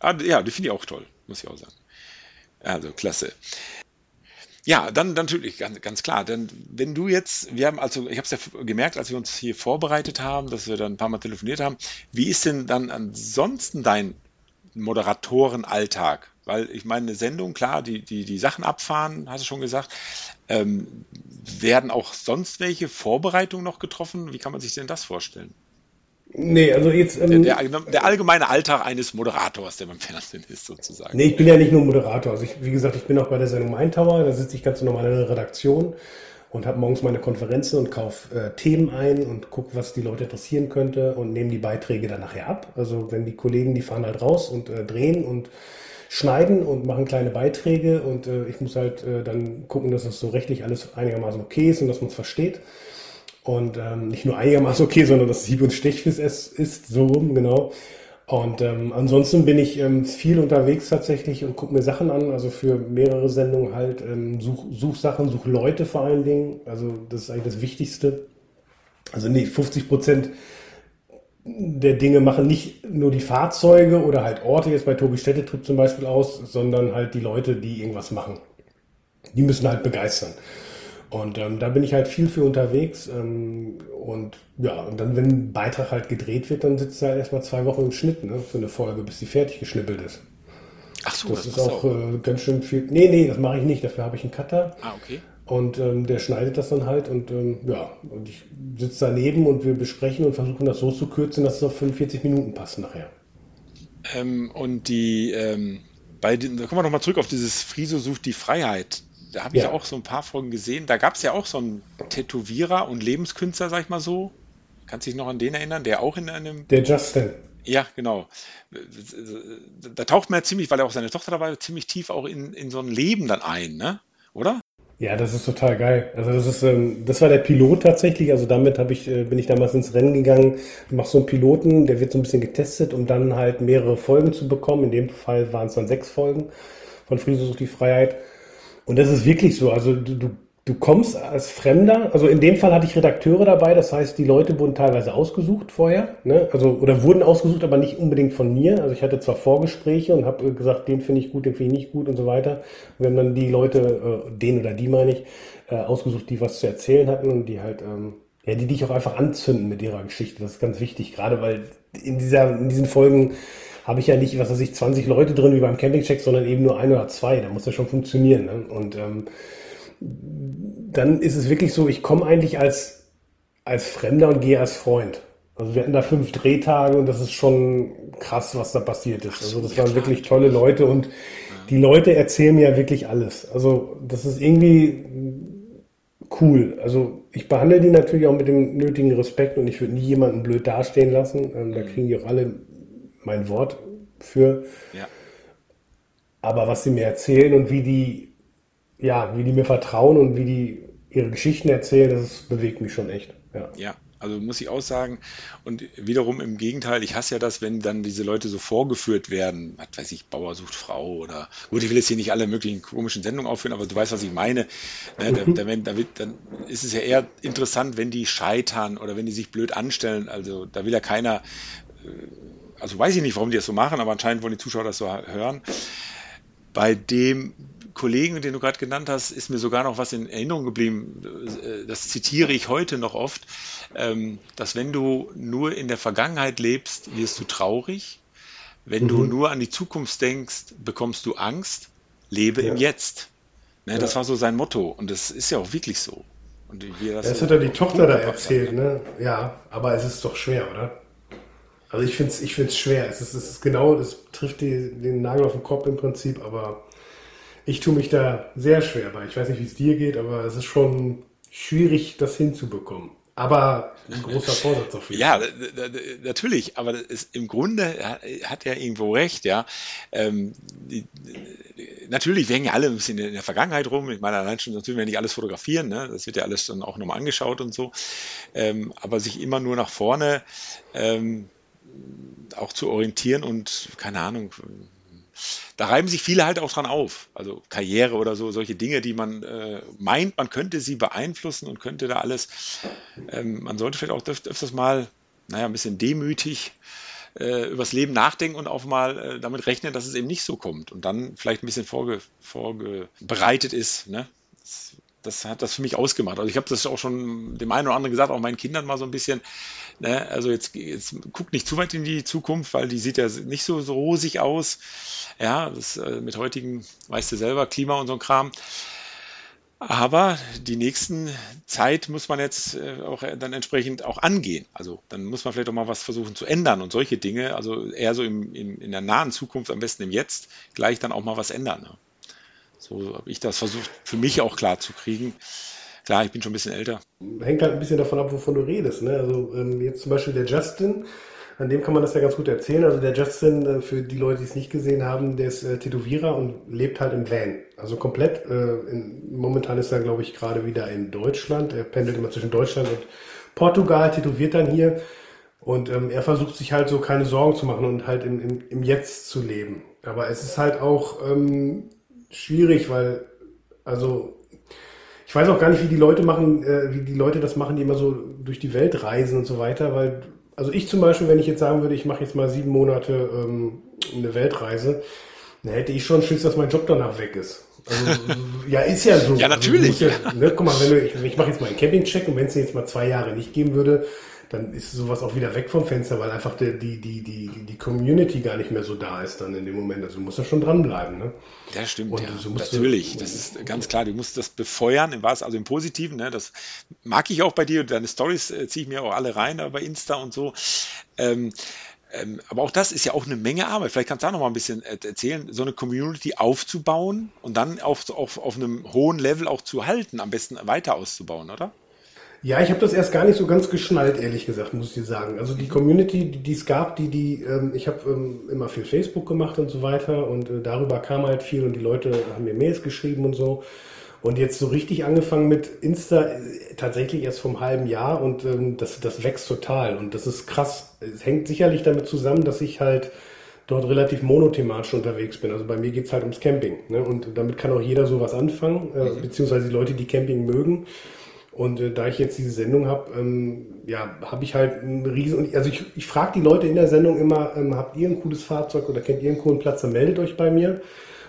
Ah, ja, die finde ich auch toll, muss ich auch sagen. Also, klasse. Ja, dann, dann natürlich, ganz, ganz klar. Denn wenn du jetzt, wir haben also, ich habe es ja gemerkt, als wir uns hier vorbereitet haben, dass wir dann ein paar Mal telefoniert haben, wie ist denn dann ansonsten dein Moderatorenalltag? Weil ich meine, eine Sendung, klar, die, die, die Sachen abfahren, hast du schon gesagt. Ähm, werden auch sonst welche Vorbereitungen noch getroffen? Wie kann man sich denn das vorstellen? Nee, also jetzt. Ähm, der, der, der, allgemeine Alltag eines Moderators, der beim Fernsehen ist, sozusagen. Nee, ich bin ja nicht nur Moderator. Also ich, wie gesagt, ich bin auch bei der Sendung Mein Tower, da sitze ich ganz normal in der Redaktion und habe morgens meine Konferenzen und kaufe äh, Themen ein und gucke, was die Leute interessieren könnte und nehme die Beiträge dann nachher ab. Also wenn die Kollegen, die fahren halt raus und äh, drehen und schneiden und machen kleine Beiträge und äh, ich muss halt äh, dann gucken, dass das so rechtlich alles einigermaßen okay ist und dass man es versteht. Und ähm, nicht nur einigermaßen okay, sondern dass Hieb- und Stechfiss ist, so rum, genau. Und ähm, ansonsten bin ich ähm, viel unterwegs tatsächlich und gucke mir Sachen an, also für mehrere Sendungen halt, ähm, such, such Sachen, such Leute vor allen Dingen. Also das ist eigentlich das Wichtigste. Also nee, 50 Prozent der Dinge machen nicht nur die Fahrzeuge oder halt Orte, jetzt bei Tobi Städtetrip zum Beispiel aus, sondern halt die Leute, die irgendwas machen. Die müssen halt begeistern. Und ähm, da bin ich halt viel für unterwegs. Ähm, und ja, und dann, wenn ein Beitrag halt gedreht wird, dann sitzt er halt erstmal zwei Wochen im Schnitt ne, für eine Folge, bis sie fertig geschnippelt ist. Ach so, das, das ist auch äh, ganz schön viel. Nee, nee, das mache ich nicht. Dafür habe ich einen Cutter. Ah, okay. Und ähm, der schneidet das dann halt und ähm, ja, und ich sitze daneben und wir besprechen und versuchen das so zu kürzen, dass es auf 45 Minuten passt nachher. Ähm, und die, ähm, bei den, da kommen wir nochmal zurück auf dieses Friso sucht die Freiheit da habe ich ja. auch so ein paar Folgen gesehen. Da gab es ja auch so einen Tätowierer und Lebenskünstler, sag ich mal so. Kannst du dich noch an den erinnern, der auch in einem. Der Justin. Ja, genau. Da taucht man ja ziemlich, weil er auch seine Tochter dabei war, ziemlich tief auch in, in so ein Leben dann ein, ne? Oder? Ja, das ist total geil. Also das ist, ähm, das war der Pilot tatsächlich. Also damit habe ich, äh, bin ich damals ins Rennen gegangen. Du machst so einen Piloten, der wird so ein bisschen getestet, um dann halt mehrere Folgen zu bekommen. In dem Fall waren es dann sechs Folgen von Friese sucht die Freiheit. Und das ist wirklich so. Also du, du, kommst als Fremder, also in dem Fall hatte ich Redakteure dabei, das heißt, die Leute wurden teilweise ausgesucht vorher, ne? also oder wurden ausgesucht, aber nicht unbedingt von mir. Also ich hatte zwar Vorgespräche und habe gesagt, den finde ich gut, den finde ich nicht gut und so weiter. Wir haben dann die Leute, äh, den oder die meine ich, äh, ausgesucht, die was zu erzählen hatten und die halt, ähm, ja, die dich auch einfach anzünden mit ihrer Geschichte. Das ist ganz wichtig, gerade weil in dieser, in diesen Folgen habe ich ja nicht, was weiß ich, 20 Leute drin wie beim Campingcheck, sondern eben nur ein oder zwei. Da muss das schon funktionieren. Ne? Und ähm, dann ist es wirklich so, ich komme eigentlich als als Fremder und gehe als Freund. Also wir hatten da fünf Drehtage und das ist schon krass, was da passiert ist. Also das waren wirklich tolle Leute und die Leute erzählen mir ja wirklich alles. Also das ist irgendwie cool. Also ich behandle die natürlich auch mit dem nötigen Respekt und ich würde nie jemanden blöd dastehen lassen. Ähm, da mhm. kriegen die auch alle mein Wort für. Ja. Aber was sie mir erzählen und wie die, ja, wie die mir vertrauen und wie die ihre Geschichten erzählen, das bewegt mich schon echt. Ja. ja. Also muss ich auch sagen, und wiederum im Gegenteil, ich hasse ja das, wenn dann diese Leute so vorgeführt werden, was weiß ich, Bauer sucht Frau oder, gut, ich will jetzt hier nicht alle möglichen komischen Sendungen aufführen, aber du weißt, was ich meine. Ne, da, da, da wird, dann ist es ja eher interessant, wenn die scheitern oder wenn die sich blöd anstellen. Also da will ja keiner, äh, also weiß ich nicht, warum die das so machen, aber anscheinend wollen die Zuschauer das so hören. Bei dem Kollegen, den du gerade genannt hast, ist mir sogar noch was in Erinnerung geblieben. Äh, das zitiere ich heute noch oft, ähm, dass wenn du nur in der Vergangenheit lebst, wirst du traurig. Wenn mhm. du nur an die Zukunft denkst, bekommst du Angst. Lebe ja. im Jetzt. Ne, ja. Das war so sein Motto und das ist ja auch wirklich so. Und wie das, das so hat ja die Tochter da erzählt, ne? Ja, aber es ist doch schwer, oder? Also ich finde es ich find's schwer. Es ist, es ist genau, es trifft die, den Nagel auf den Kopf im Prinzip, aber ich tue mich da sehr schwer bei. Ich weiß nicht, wie es dir geht, aber es ist schon schwierig, das hinzubekommen. Aber ein großer Vorsatz auf jeden Fall. Ja, natürlich, aber ist, im Grunde hat er irgendwo recht, ja. Ähm, die, natürlich, wir hängen ja alle ein bisschen in der Vergangenheit rum. Ich meine, allein schon natürlich, wenn nicht alles fotografieren, ne? das wird ja alles dann auch nochmal angeschaut und so. Ähm, aber sich immer nur nach vorne ähm, auch zu orientieren und, keine Ahnung, da reiben sich viele halt auch dran auf. Also Karriere oder so, solche Dinge, die man äh, meint, man könnte sie beeinflussen und könnte da alles. Ähm, man sollte vielleicht auch öf öfters mal, naja, ein bisschen demütig äh, übers Leben nachdenken und auch mal äh, damit rechnen, dass es eben nicht so kommt und dann vielleicht ein bisschen vorge vorbereitet ist. Ne? Das, das hat das für mich ausgemacht. Also ich habe das auch schon dem einen oder anderen gesagt, auch meinen Kindern mal so ein bisschen. Ne? Also jetzt, jetzt guckt nicht zu weit in die Zukunft, weil die sieht ja nicht so, so rosig aus. Ja, das äh, mit heutigen, weißt du selber, Klima und so ein Kram. Aber die nächsten Zeit muss man jetzt äh, auch dann entsprechend auch angehen. Also dann muss man vielleicht auch mal was versuchen zu ändern und solche Dinge. Also eher so im, im, in der nahen Zukunft, am besten im Jetzt, gleich dann auch mal was ändern. Ne? So habe ich das versucht, für mich auch klar zu kriegen. Klar, ich bin schon ein bisschen älter. Hängt halt ein bisschen davon ab, wovon du redest. Ne? Also ähm, jetzt zum Beispiel der Justin, an dem kann man das ja ganz gut erzählen. Also der Justin, äh, für die Leute, die es nicht gesehen haben, der ist äh, Tätowierer und lebt halt im Van. Also komplett. Äh, in, momentan ist er, glaube ich, gerade wieder in Deutschland. Er pendelt immer zwischen Deutschland und Portugal, tätowiert dann hier. Und ähm, er versucht sich halt so keine Sorgen zu machen und halt im, im, im Jetzt zu leben. Aber es ist halt auch ähm, schwierig, weil, also ich weiß auch gar nicht, wie die Leute machen, äh, wie die Leute das machen, die immer so durch die Welt reisen und so weiter, weil also ich zum Beispiel, wenn ich jetzt sagen würde, ich mache jetzt mal sieben Monate ähm, eine Weltreise, dann hätte ich schon Schiss, dass mein Job danach weg ist. Also, ja, ist ja so. Ja, natürlich. Also, ja, ne, guck mal, wenn du, ich, ich mache jetzt mal einen Campingcheck und wenn es jetzt mal zwei Jahre nicht geben würde, dann ist sowas auch wieder weg vom Fenster, weil einfach die, die, die, die, die Community gar nicht mehr so da ist dann in dem Moment. Also du musst ja schon dranbleiben. Ne? Ja, stimmt. Und ja. So Natürlich, du, das ist ganz klar. Du musst das befeuern, im also im Positiven. Ne? Das mag ich auch bei dir. Deine Stories äh, ziehe ich mir auch alle rein bei Insta und so. Ähm, ähm, aber auch das ist ja auch eine Menge Arbeit. Vielleicht kannst du da noch mal ein bisschen erzählen, so eine Community aufzubauen und dann auf, auf, auf einem hohen Level auch zu halten, am besten weiter auszubauen, oder? Ja, ich habe das erst gar nicht so ganz geschnallt, ehrlich gesagt, muss ich dir sagen. Also die Community, die, die es gab, die, die, ähm, ich habe ähm, immer viel Facebook gemacht und so weiter und äh, darüber kam halt viel und die Leute haben mir Mails geschrieben und so. Und jetzt so richtig angefangen mit Insta äh, tatsächlich erst vom halben Jahr und ähm, das, das wächst total und das ist krass. Es hängt sicherlich damit zusammen, dass ich halt dort relativ monothematisch unterwegs bin. Also bei mir geht's halt ums Camping. Ne? Und damit kann auch jeder sowas anfangen, äh, mhm. beziehungsweise die Leute, die Camping mögen. Und äh, da ich jetzt diese Sendung habe, ähm, ja, habe ich halt einen riesen, also ich, ich frage die Leute in der Sendung immer, ähm, habt ihr ein cooles Fahrzeug oder kennt ihr einen coolen Platz, dann meldet euch bei mir.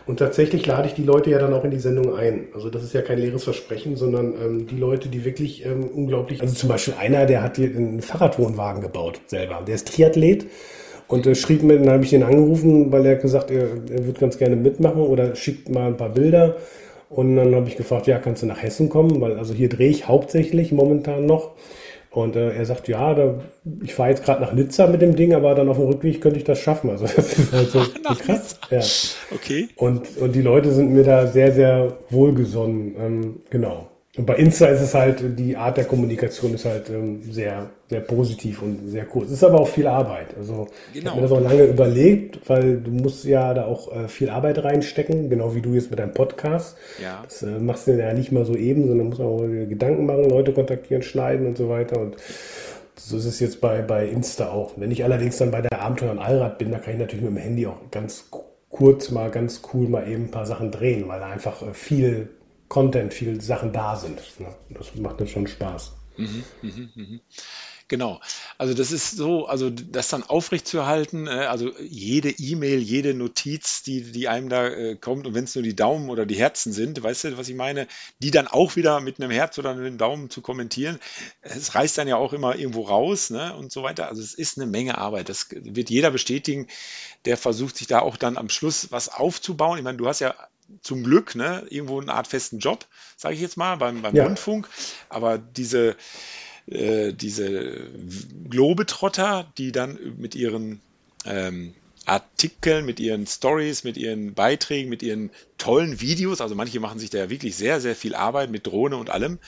Und tatsächlich lade ich die Leute ja dann auch in die Sendung ein. Also das ist ja kein leeres Versprechen, sondern ähm, die Leute, die wirklich ähm, unglaublich. Also zum Beispiel einer, der hat hier einen Fahrradwohnwagen gebaut selber. Der ist Triathlet und äh, schrieb mir, dann habe ich ihn angerufen, weil er gesagt, er, er wird ganz gerne mitmachen oder schickt mal ein paar Bilder. Und dann habe ich gefragt, ja, kannst du nach Hessen kommen? Weil also hier drehe ich hauptsächlich momentan noch. Und äh, er sagt, ja, da, ich fahre jetzt gerade nach Nizza mit dem Ding, aber dann auf dem Rückweg könnte ich das schaffen. Also das ist halt so, so krass. Ja. Okay. Und, und die Leute sind mir da sehr, sehr wohlgesonnen. Ähm, genau. Und bei Insta ist es halt, die Art der Kommunikation ist halt ähm, sehr, sehr positiv und sehr kurz. Es ist aber auch viel Arbeit. Also genau. ich habe mir das auch lange überlegt, weil du musst ja da auch äh, viel Arbeit reinstecken, genau wie du jetzt mit deinem Podcast. Ja. Das äh, machst du ja nicht mal so eben, sondern musst auch Gedanken machen, Leute kontaktieren, schneiden und so weiter. Und so ist es jetzt bei, bei Insta auch. Wenn ich allerdings dann bei der Abenteuer und Allrad bin, da kann ich natürlich mit dem Handy auch ganz kurz mal, ganz cool mal eben ein paar Sachen drehen, weil da einfach äh, viel Content, viele Sachen da sind. Ne? Das macht dann schon Spaß. Mhm, mh, mh. Genau. Also das ist so, also das dann aufrechtzuerhalten, äh, also jede E-Mail, jede Notiz, die, die einem da äh, kommt, und wenn es nur die Daumen oder die Herzen sind, weißt du, was ich meine, die dann auch wieder mit einem Herz oder einem Daumen zu kommentieren, es reißt dann ja auch immer irgendwo raus ne, und so weiter. Also es ist eine Menge Arbeit. Das wird jeder bestätigen, der versucht, sich da auch dann am Schluss was aufzubauen. Ich meine, du hast ja zum Glück ne, irgendwo eine Art festen Job, sage ich jetzt mal, beim, beim ja. Rundfunk. Aber diese, äh, diese Globetrotter, die dann mit ihren ähm, Artikeln, mit ihren Stories, mit ihren Beiträgen, mit ihren tollen Videos, also manche machen sich da ja wirklich sehr, sehr viel Arbeit mit Drohne und allem,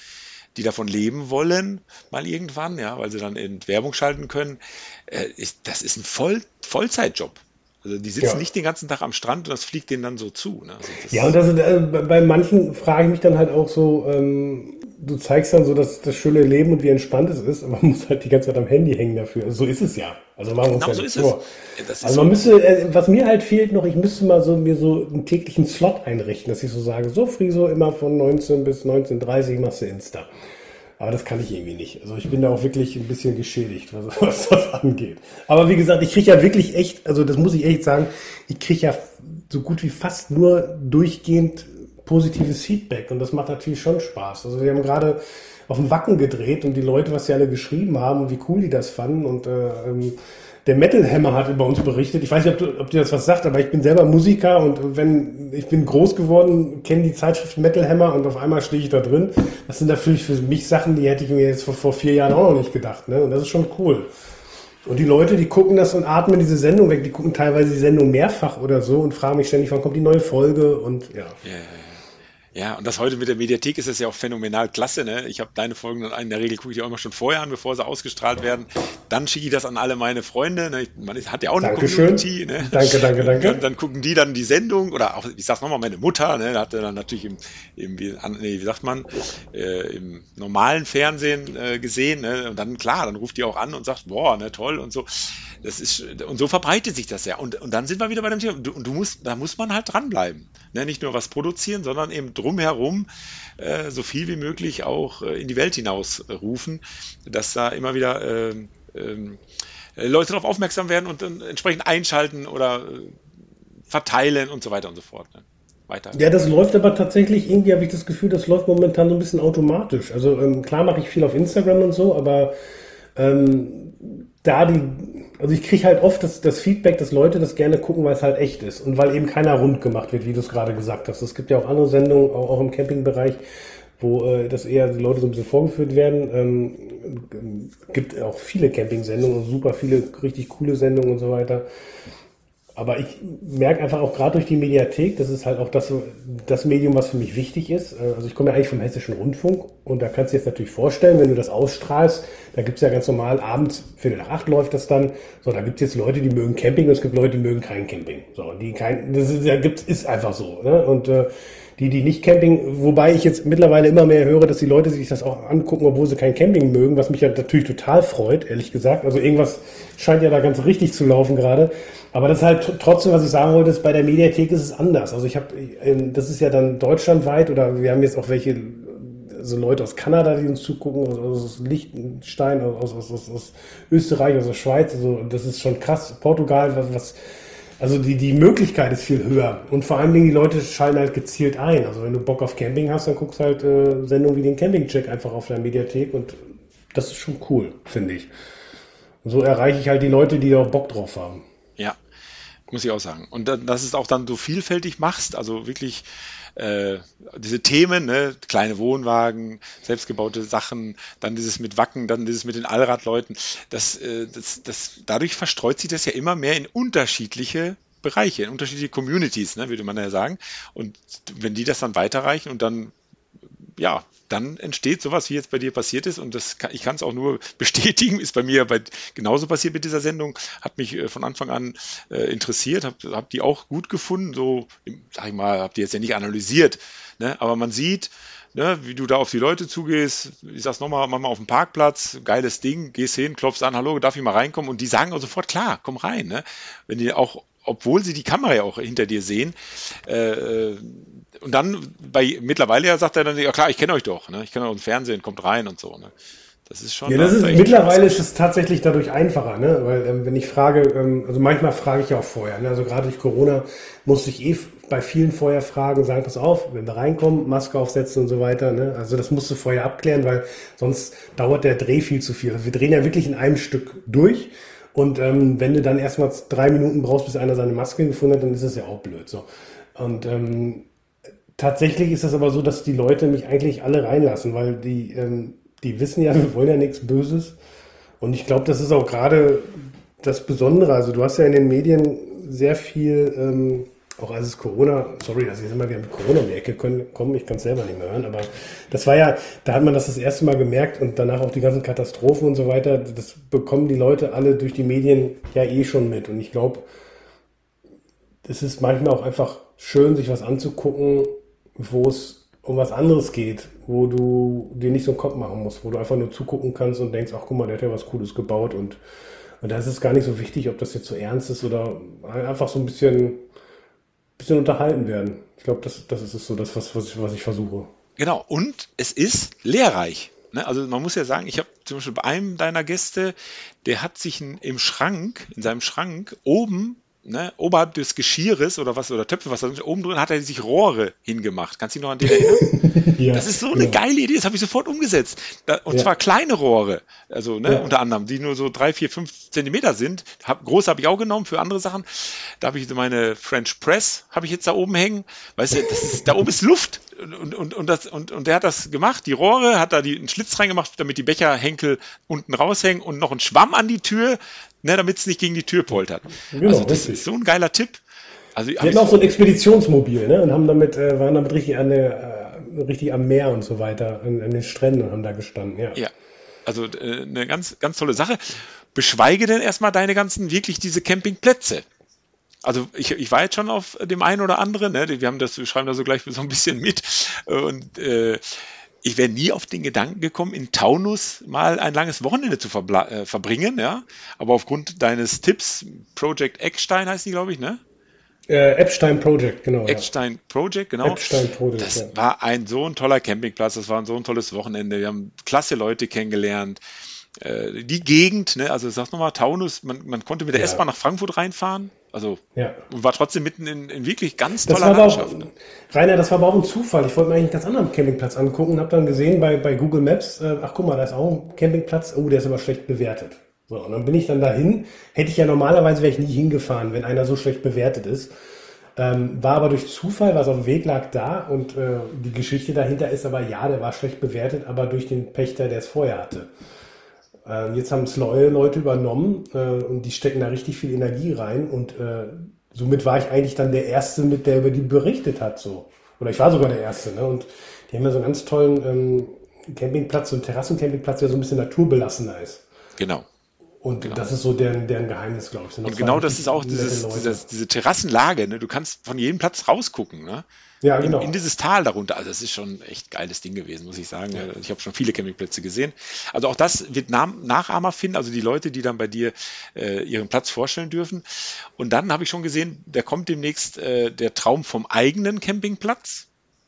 die davon leben wollen, mal irgendwann, ja, weil sie dann in Werbung schalten können. Äh, ist, das ist ein Voll Vollzeitjob. Also die sitzen ja. nicht den ganzen Tag am Strand und das fliegt denen dann so zu. Ne? Also ja, und das, äh, bei manchen frage ich mich dann halt auch so, ähm, du zeigst dann so das, das schöne Leben und wie entspannt es ist, aber man muss halt die ganze Zeit am Handy hängen dafür. Also so ist es ja. Also machen wir uns genau halt so ist vor. es. also man müsste, äh, was mir halt fehlt noch, ich müsste mal so mir so einen täglichen Slot einrichten, dass ich so sage, so Friso immer von 19 bis 19.30 machst du Insta. Aber das kann ich irgendwie nicht. Also ich bin da auch wirklich ein bisschen geschädigt, was, was das angeht. Aber wie gesagt, ich kriege ja wirklich echt, also das muss ich echt sagen, ich kriege ja so gut wie fast nur durchgehend positives Feedback und das macht natürlich schon Spaß. Also wir haben gerade auf dem Wacken gedreht und die Leute, was sie alle geschrieben haben und wie cool die das fanden und äh, ähm, der Metal Hammer hat über uns berichtet. Ich weiß nicht, ob, du, ob dir das was sagt, aber ich bin selber Musiker und wenn ich bin groß geworden, kenne die Zeitschrift Metal Hammer und auf einmal stehe ich da drin. Das sind natürlich für mich Sachen, die hätte ich mir jetzt vor, vor vier Jahren auch noch nicht gedacht. Ne? Und das ist schon cool. Und die Leute, die gucken das und atmen diese Sendung weg, die gucken teilweise die Sendung mehrfach oder so und fragen mich ständig, wann kommt die neue Folge und ja. Yeah. Ja, und das heute mit der Mediathek ist es ja auch phänomenal klasse. Ne? Ich habe deine Folgen dann in der Regel gucke ich die auch immer schon vorher an, bevor sie ausgestrahlt werden. Dann schicke ich das an alle meine Freunde. Ne? Man hat ja auch eine Dankeschön. Community. Ne? Danke, danke, danke. Dann, dann, gucken die dann die Sendung oder auch, ich sag's nochmal, meine Mutter, ne, hatte dann natürlich im, im wie, nee, wie sagt man, äh, im normalen Fernsehen äh, gesehen. Ne? Und dann klar, dann ruft die auch an und sagt, boah, ne, toll und so. Das ist, und so verbreitet sich das ja. Und, und dann sind wir wieder bei dem Thema. Und du, und du musst, da muss man halt dranbleiben. Ne? Nicht nur was produzieren, sondern eben drumherum äh, so viel wie möglich auch äh, in die Welt hinaus rufen, dass da immer wieder äh, ähm, Leute darauf aufmerksam werden und dann entsprechend einschalten oder äh, verteilen und so weiter und so fort. Ne? Weiter. Ja, das läuft aber tatsächlich, irgendwie habe ich das Gefühl, das läuft momentan so ein bisschen automatisch. Also ähm, klar mache ich viel auf Instagram und so, aber ähm, da die, also ich kriege halt oft das, das Feedback, dass Leute das gerne gucken, weil es halt echt ist und weil eben keiner rund gemacht wird, wie du es gerade gesagt hast. Es gibt ja auch andere Sendungen, auch, auch im Campingbereich, wo äh, das eher die Leute so ein bisschen vorgeführt werden. Ähm, gibt auch viele Camping-Sendungen, super viele richtig coole Sendungen und so weiter. Aber ich merke einfach auch gerade durch die Mediathek, das ist halt auch das, das Medium, was für mich wichtig ist. Äh, also ich komme ja eigentlich vom Hessischen Rundfunk und da kannst du dir jetzt natürlich vorstellen, wenn du das ausstrahlst, da gibt's ja ganz normal abends, Viertel nach acht läuft das dann. So, da gibt's jetzt Leute, die mögen Camping und es gibt Leute, die mögen kein Camping. So, die kein, das ist, da gibt's, ist einfach so. Ne? Und äh, die, die nicht Camping, wobei ich jetzt mittlerweile immer mehr höre, dass die Leute sich das auch angucken, obwohl sie kein Camping mögen, was mich ja natürlich total freut, ehrlich gesagt. Also irgendwas scheint ja da ganz richtig zu laufen gerade. Aber das ist halt trotzdem, was ich sagen wollte, ist, bei der Mediathek ist es anders. Also ich habe, ähm, das ist ja dann deutschlandweit oder wir haben jetzt auch welche, so Leute aus Kanada, die uns zugucken, aus, Liechtenstein, aus, aus, aus, aus Österreich, aus der Schweiz. Also das ist schon krass. Portugal, was, was also die, die Möglichkeit ist viel höher. Und vor allen Dingen, die Leute schalten halt gezielt ein. Also wenn du Bock auf Camping hast, dann guckst halt äh, Sendungen wie den Camping-Check einfach auf der Mediathek und das ist schon cool, finde ich. Und so erreiche ich halt die Leute, die auch Bock drauf haben. Ja, muss ich auch sagen. Und dass es auch dann so vielfältig machst, also wirklich äh, diese Themen, ne, kleine Wohnwagen, selbstgebaute Sachen, dann dieses mit Wacken, dann dieses mit den Allradleuten, das, äh, das, das, dadurch verstreut sich das ja immer mehr in unterschiedliche Bereiche, in unterschiedliche Communities, ne, würde man ja sagen. Und wenn die das dann weiterreichen und dann ja, dann entsteht sowas, wie jetzt bei dir passiert ist. Und das kann, ich kann es auch nur bestätigen, ist bei mir bei, genauso passiert mit dieser Sendung, hat mich äh, von Anfang an äh, interessiert, habe hab die auch gut gefunden, so, sag ich mal, habe die jetzt ja nicht analysiert, ne? aber man sieht, ne, wie du da auf die Leute zugehst, ich sag's nochmal, mal auf dem Parkplatz, geiles Ding, gehst hin, klopfst an, hallo, darf ich mal reinkommen? Und die sagen auch sofort, klar, komm rein. Ne? Wenn die auch obwohl sie die Kamera ja auch hinter dir sehen. Äh, und dann bei mittlerweile ja sagt er dann, ja klar, ich kenne euch doch, ne? ich kenne euch im Fernsehen, kommt rein und so. Ne? Das ist schon. Ja, das ist, mittlerweile ist es tatsächlich dadurch einfacher, ne? Weil ähm, wenn ich frage, ähm, also manchmal frage ich ja auch vorher, ne? Also gerade durch Corona musste ich eh bei vielen vorher fragen, sagen, pass auf, wenn wir reinkommen, Maske aufsetzen und so weiter. Ne? Also das musst du vorher abklären, weil sonst dauert der Dreh viel zu viel. Also wir drehen ja wirklich in einem Stück durch. Und ähm, wenn du dann erstmal drei Minuten brauchst, bis einer seine Maske gefunden hat, dann ist es ja auch blöd. So. Und ähm, tatsächlich ist es aber so, dass die Leute mich eigentlich alle reinlassen, weil die, ähm, die wissen ja, wir wollen ja nichts Böses. Und ich glaube, das ist auch gerade das Besondere. Also du hast ja in den Medien sehr viel ähm, auch als es Corona, sorry, dass ich jetzt immer wieder mit Corona um die Ecke komme, ich kann es selber nicht mehr hören, aber das war ja, da hat man das das erste Mal gemerkt und danach auch die ganzen Katastrophen und so weiter, das bekommen die Leute alle durch die Medien ja eh schon mit und ich glaube, es ist manchmal auch einfach schön, sich was anzugucken, wo es um was anderes geht, wo du dir nicht so einen Kopf machen musst, wo du einfach nur zugucken kannst und denkst, ach guck mal, der hat ja was Cooles gebaut und, und da ist es gar nicht so wichtig, ob das jetzt so ernst ist oder einfach so ein bisschen bisschen unterhalten werden. Ich glaube, das, das ist so das, was, was, ich, was ich versuche. Genau, und es ist lehrreich. Ne? Also man muss ja sagen, ich habe zum Beispiel bei einem deiner Gäste, der hat sich im Schrank, in seinem Schrank oben ne, oberhalb des Geschirres oder was, oder Töpfe, was da oben drin hat er sich Rohre hingemacht. Kannst du dich noch an den erinnern? ja, das ist so eine ja. geile Idee, das habe ich sofort umgesetzt. Da, und ja. zwar kleine Rohre, also ne, unter anderem, die nur so drei, vier, fünf Zentimeter sind. Hab, große habe ich auch genommen für andere Sachen. Da habe ich meine French Press, habe ich jetzt da oben hängen. Weißt du, das ist, da oben ist Luft. Und, und, und, das, und, und der hat das gemacht, die Rohre, hat da die, einen Schlitz reingemacht, damit die Becherhenkel unten raushängen und noch einen Schwamm an die Tür, ne, damit es nicht gegen die Tür poltert. Genau, also das richtig. ist so ein geiler Tipp. Also, die hatten auch so ein Expeditionsmobil, ne? Und haben damit, äh, waren damit richtig an der, äh, richtig am Meer und so weiter, an, an, den Stränden und haben da gestanden, ja. Ja. Also äh, eine ganz, ganz tolle Sache. Beschweige denn erstmal deine ganzen, wirklich diese Campingplätze. Also ich, ich war jetzt schon auf dem einen oder anderen, ne? wir haben das, wir schreiben da so gleich so ein bisschen mit. Und äh, ich wäre nie auf den Gedanken gekommen, in Taunus mal ein langes Wochenende zu äh, verbringen, ja. Aber aufgrund deines Tipps, Project Eckstein heißt die, glaube ich, ne? Äh, Epstein Project, genau. Epstein ja. Project, genau. Epstein Project, das ja. war ein so ein toller Campingplatz, das war ein so ein tolles Wochenende. Wir haben klasse Leute kennengelernt. Äh, die Gegend, ne, also sag nochmal, Taunus, man, man konnte mit der ja. S-Bahn nach Frankfurt reinfahren. Also ja. war trotzdem mitten in, in wirklich ganz toller das Landschaft. Auch, ne? Rainer, das war aber auch ein Zufall. Ich wollte mir eigentlich einen ganz anderen Campingplatz angucken und habe dann gesehen bei, bei Google Maps, äh, ach guck mal, da ist auch ein Campingplatz, oh, der ist aber schlecht bewertet. So, und dann bin ich dann dahin. Hätte ich ja normalerweise wäre ich nie hingefahren, wenn einer so schlecht bewertet ist. Ähm, war aber durch Zufall, was auf dem Weg lag, da und äh, die Geschichte dahinter ist aber, ja, der war schlecht bewertet, aber durch den Pächter, der es vorher hatte. Äh, jetzt haben es neue Leute übernommen äh, und die stecken da richtig viel Energie rein und äh, somit war ich eigentlich dann der Erste, mit der über die berichtet hat. So. Oder ich war sogar der Erste. Ne? Und die haben ja so einen ganz tollen ähm, Campingplatz, so einen Terrassencampingplatz, der so ein bisschen naturbelassener ist. Genau. Und genau. das ist so deren, deren Geheimnis, glaube ich. Und genau das ist auch dieses, dieses, diese Terrassenlage. Ne? Du kannst von jedem Platz rausgucken. Ne? Ja, genau. In, in, dieses Tal darunter. Also das ist schon echt geiles Ding gewesen, muss ich sagen. Ja. Ich habe schon viele Campingplätze gesehen. Also auch das wird Nachahmer finden, also die Leute, die dann bei dir äh, ihren Platz vorstellen dürfen. Und dann habe ich schon gesehen, da kommt demnächst äh, der Traum vom eigenen Campingplatz.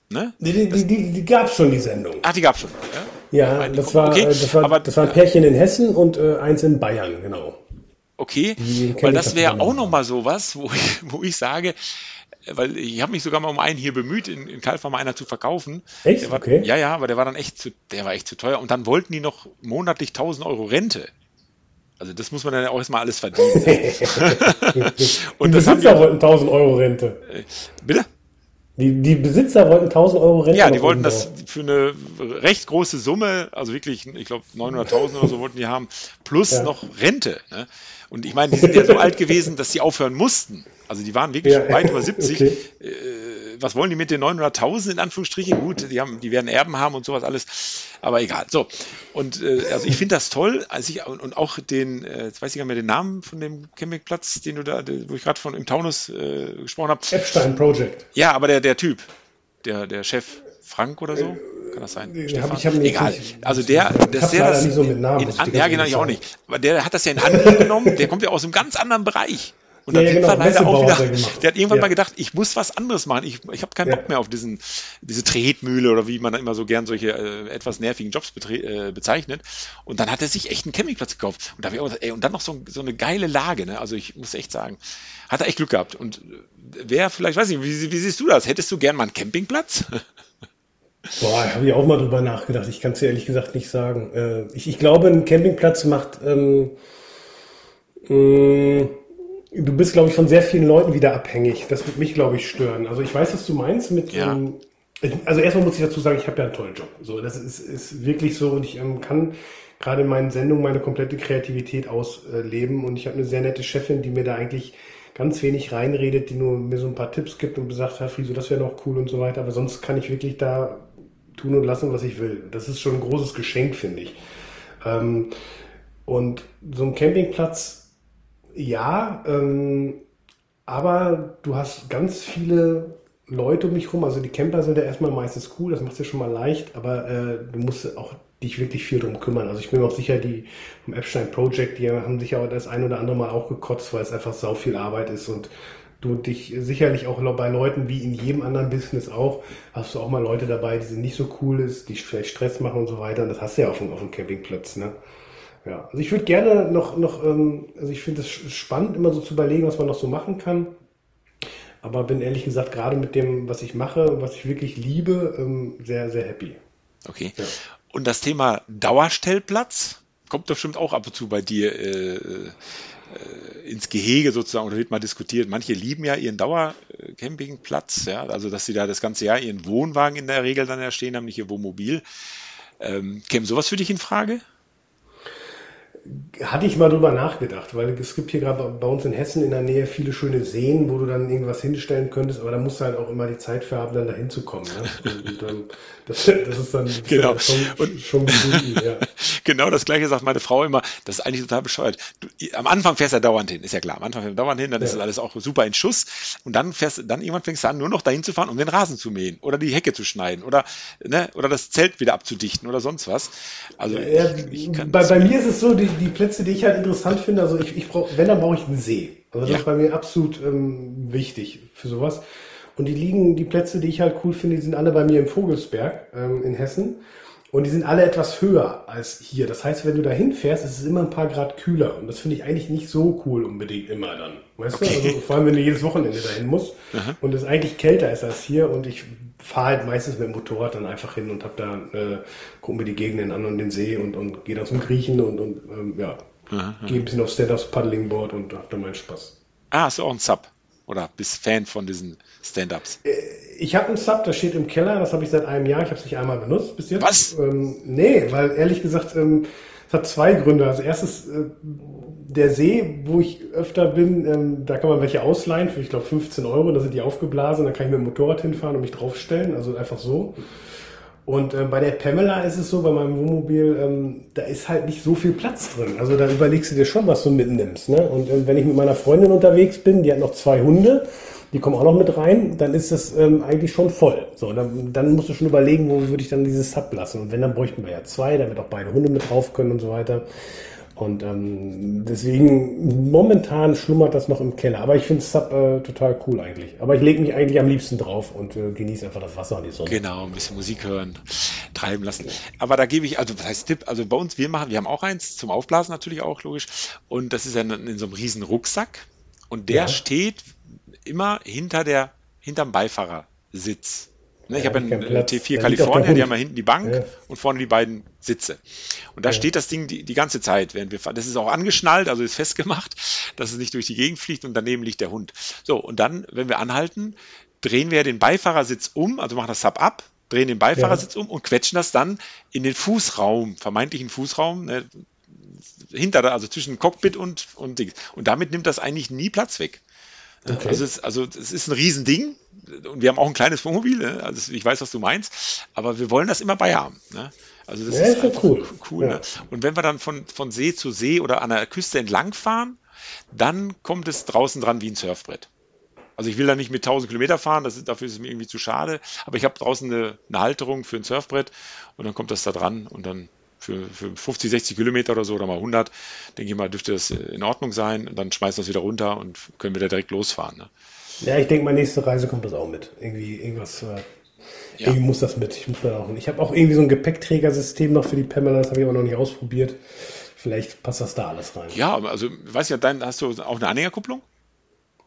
Ne? Die, die, die, die, gab es schon, die Sendung. Ach, die gab es schon. Ja, ja das, war, okay. das, war, Aber, das war ein Pärchen in Hessen und äh, eins in Bayern, genau. Okay, weil das wäre auch nochmal sowas, wo ich, wo ich sage, weil ich habe mich sogar mal um einen hier bemüht, in, in mal einer zu verkaufen. Echt? War, okay. Ja, ja, aber der war dann echt zu, der war echt zu teuer. Und dann wollten die noch monatlich 1000 Euro Rente. Also das muss man dann auch erstmal alles verdienen. und die Besitzer wollten 1000 Euro Rente. Äh, bitte? Die, die Besitzer wollten 1000 Euro Rente. Ja, die wollten das für eine recht große Summe, also wirklich, ich glaube 900.000 oder so wollten die haben, plus ja. noch Rente. Ne? Und ich meine, die sind ja so alt gewesen, dass sie aufhören mussten. Also die waren wirklich ja. weit über 70. Okay. Äh, was wollen die mit den 900.000 in Anführungsstrichen? Gut, die, haben, die werden Erben haben und sowas alles, aber egal. So, und äh, also ich finde das toll, als ich, und auch den, äh, jetzt weiß ich gar nicht mehr den Namen von dem Campingplatz, den du da, wo ich gerade von im Taunus äh, gesprochen habe. Epstein Project. Ja, aber der, der Typ, der, der Chef Frank oder so. Kann das sein? Nee, hab ich hab Egal. Nicht, also der, das, der das nicht so mit Namen, in, ja, genau, ich auch nicht. Aber der hat das ja in Angriff genommen. Der kommt ja aus einem ganz anderen Bereich. Und dann ja, genau, leider auch wieder, der hat irgendwann ja. mal gedacht, ich muss was anderes machen. Ich, ich habe keinen ja. Bock mehr auf diesen, diese Tretmühle oder wie man da immer so gern solche äh, etwas nervigen Jobs äh, bezeichnet. Und dann hat er sich echt einen Campingplatz gekauft. Und da auch gesagt, ey, und dann noch so, so eine geile Lage, ne? Also ich muss echt sagen, hat er echt Glück gehabt. Und wer vielleicht, weiß ich, wie, wie siehst du das? Hättest du gern mal einen Campingplatz? Boah, habe ich auch mal drüber nachgedacht. Ich kann es dir ehrlich gesagt nicht sagen. Äh, ich, ich glaube, ein Campingplatz macht ähm, mh, mm, Du bist, glaube ich, von sehr vielen Leuten wieder abhängig. Das wird mich, glaube ich, stören. Also ich weiß, was du meinst mit. Ja. Ähm, also erstmal muss ich dazu sagen, ich habe ja einen tollen Job. So, das ist, ist wirklich so und ich ähm, kann gerade in meinen Sendungen meine komplette Kreativität ausleben und ich habe eine sehr nette Chefin, die mir da eigentlich ganz wenig reinredet, die nur mir so ein paar Tipps gibt und sagt, Herr Friso, das wäre noch cool und so weiter. Aber sonst kann ich wirklich da tun und lassen, was ich will. Das ist schon ein großes Geschenk, finde ich. Ähm, und so ein Campingplatz ja, ähm, aber du hast ganz viele Leute um mich rum. Also die Camper sind ja erstmal meistens cool, das macht es ja schon mal leicht, aber äh, du musst auch dich wirklich viel drum kümmern. Also ich bin mir auch sicher, die vom Epstein Project, die haben sich ja das ein oder andere Mal auch gekotzt, weil es einfach sau viel Arbeit ist und du dich sicherlich auch bei Leuten wie in jedem anderen Business auch, hast du auch mal Leute dabei, die sind nicht so cool ist, die vielleicht Stress machen und so weiter. Und das hast du ja auf dem, auf dem Campingplatz, ne? Ja, also ich würde gerne noch, noch ähm, also ich finde es spannend, immer so zu überlegen, was man noch so machen kann. Aber bin ehrlich gesagt gerade mit dem, was ich mache, was ich wirklich liebe, ähm, sehr, sehr happy. Okay. Ja. Und das Thema Dauerstellplatz kommt doch bestimmt auch ab und zu bei dir äh, äh, ins Gehege sozusagen oder wird mal diskutiert. Manche lieben ja ihren Dauercampingplatz, ja, also dass sie da das ganze Jahr ihren Wohnwagen in der Regel dann erstehen haben, nicht ihr Wohnmobil. Ähm, käme sowas für dich in Frage? Hatte ich mal drüber nachgedacht, weil es gibt hier gerade bei uns in Hessen in der Nähe viele schöne Seen, wo du dann irgendwas hinstellen könntest, aber da musst du halt auch immer die Zeit für haben, dann da hinzukommen. Ne? Und, dann, das, das, ist dann genau. Ja schon, und, schon gefunden, ja. Genau das gleiche sagt meine Frau immer, das ist eigentlich total bescheuert. Du, am Anfang fährst du ja dauernd hin, ist ja klar. Am Anfang fährst du dauernd hin, dann ja. ist das alles auch super in Schuss und dann fährst dann irgendwann fängst du an, nur noch dahin zu fahren, um den Rasen zu mähen oder die Hecke zu schneiden oder, ne, oder das Zelt wieder abzudichten oder sonst was. Also ja, ich, ich bei, bei mir ist es so, die, die Plätze, die ich halt interessant finde, also ich, ich brauche, wenn, dann brauche ich einen See. Also das ja. ist bei mir absolut ähm, wichtig für sowas. Und die liegen, die Plätze, die ich halt cool finde, die sind alle bei mir im Vogelsberg ähm, in Hessen. Und die sind alle etwas höher als hier. Das heißt, wenn du da hinfährst, ist es immer ein paar Grad kühler. Und das finde ich eigentlich nicht so cool unbedingt immer dann. Weißt okay. du? Also vor allem, wenn du jedes Wochenende dahin musst Aha. und es eigentlich kälter ist als hier. Und ich fahre halt meistens mit dem Motorrad dann einfach hin und hab da, äh, gucken mir die Gegenden an und den See und, und gehe da zum Griechen und, und ähm, ja, gehe ein bisschen auf Stand-Ups Paddlingboard und hab da meinen Spaß. Ah, hast du auch einen Sub? Oder bist Fan von diesen Stand-Ups? Äh, ich habe einen Sub, das steht im Keller, das habe ich seit einem Jahr. Ich habe es nicht einmal benutzt bis jetzt. Was? Ähm, nee, weil ehrlich gesagt, ähm, es hat zwei Gründe. Also erstens, äh, der See, wo ich öfter bin, ähm, da kann man welche ausleihen für, ich glaube, 15 Euro. Da sind die aufgeblasen, da kann ich mit dem Motorrad hinfahren und mich draufstellen. Also einfach so. Und äh, bei der Pamela ist es so, bei meinem Wohnmobil, ähm, da ist halt nicht so viel Platz drin. Also da überlegst du dir schon, was du mitnimmst. Ne? Und ähm, wenn ich mit meiner Freundin unterwegs bin, die hat noch zwei Hunde, die kommen auch noch mit rein, dann ist das ähm, eigentlich schon voll. So, dann, dann musst du schon überlegen, wo würde ich dann dieses Sub lassen. Und wenn, dann bräuchten wir ja zwei, damit auch beide Hunde mit drauf können und so weiter. Und ähm, deswegen momentan schlummert das noch im Keller. Aber ich finde Sub äh, total cool eigentlich. Aber ich lege mich eigentlich am liebsten drauf und äh, genieße einfach das Wasser und die Sonne. Genau, ein bisschen Musik hören, treiben lassen. Aber da gebe ich, also was heißt Tipp? Also bei uns, wir machen, wir haben auch eins zum Aufblasen natürlich auch, logisch. Und das ist ja in, in so einem riesen Rucksack. Und der ja. steht immer hinter der, hinterm Beifahrersitz. Ne, ich habe einen äh, T4 California, die haben ja hinten die Bank ja. und vorne die beiden Sitze. Und da ja. steht das Ding die, die ganze Zeit, während wir fahren. Das ist auch angeschnallt, also ist festgemacht, dass es nicht durch die Gegend fliegt und daneben liegt der Hund. So, und dann, wenn wir anhalten, drehen wir den Beifahrersitz um, also machen das Sub ab, drehen den Beifahrersitz ja. um und quetschen das dann in den Fußraum, vermeintlichen Fußraum, ne, hinter, also zwischen Cockpit und, und Dings. Und damit nimmt das eigentlich nie Platz weg. Okay. Also, es, also es ist ein Riesending und wir haben auch ein kleines Wohnmobil, ne? also ich weiß, was du meinst, aber wir wollen das immer bei haben. Ne? Also das ja, ist, ist cool. cool ja. ne? Und wenn wir dann von, von See zu See oder an der Küste entlang fahren, dann kommt es draußen dran wie ein Surfbrett. Also ich will da nicht mit 1000 Kilometer fahren, das ist, dafür ist es mir irgendwie zu schade, aber ich habe draußen eine, eine Halterung für ein Surfbrett und dann kommt das da dran und dann für, für 50, 60 Kilometer oder so oder mal 100, denke ich mal, dürfte das in Ordnung sein. Und dann schmeißen wir es wieder runter und können wieder direkt losfahren. Ne? Ja, ich denke, meine nächste Reise kommt das auch mit. Irgendwie, irgendwas. Äh, ja. Irgendwie muss das mit. Ich, muss da auch, ich habe auch irgendwie so ein Gepäckträgersystem noch für die Pamela, das habe ich aber noch nicht ausprobiert. Vielleicht passt das da alles rein. Ja, also, weißt ja, dann hast du auch eine Anhängerkupplung?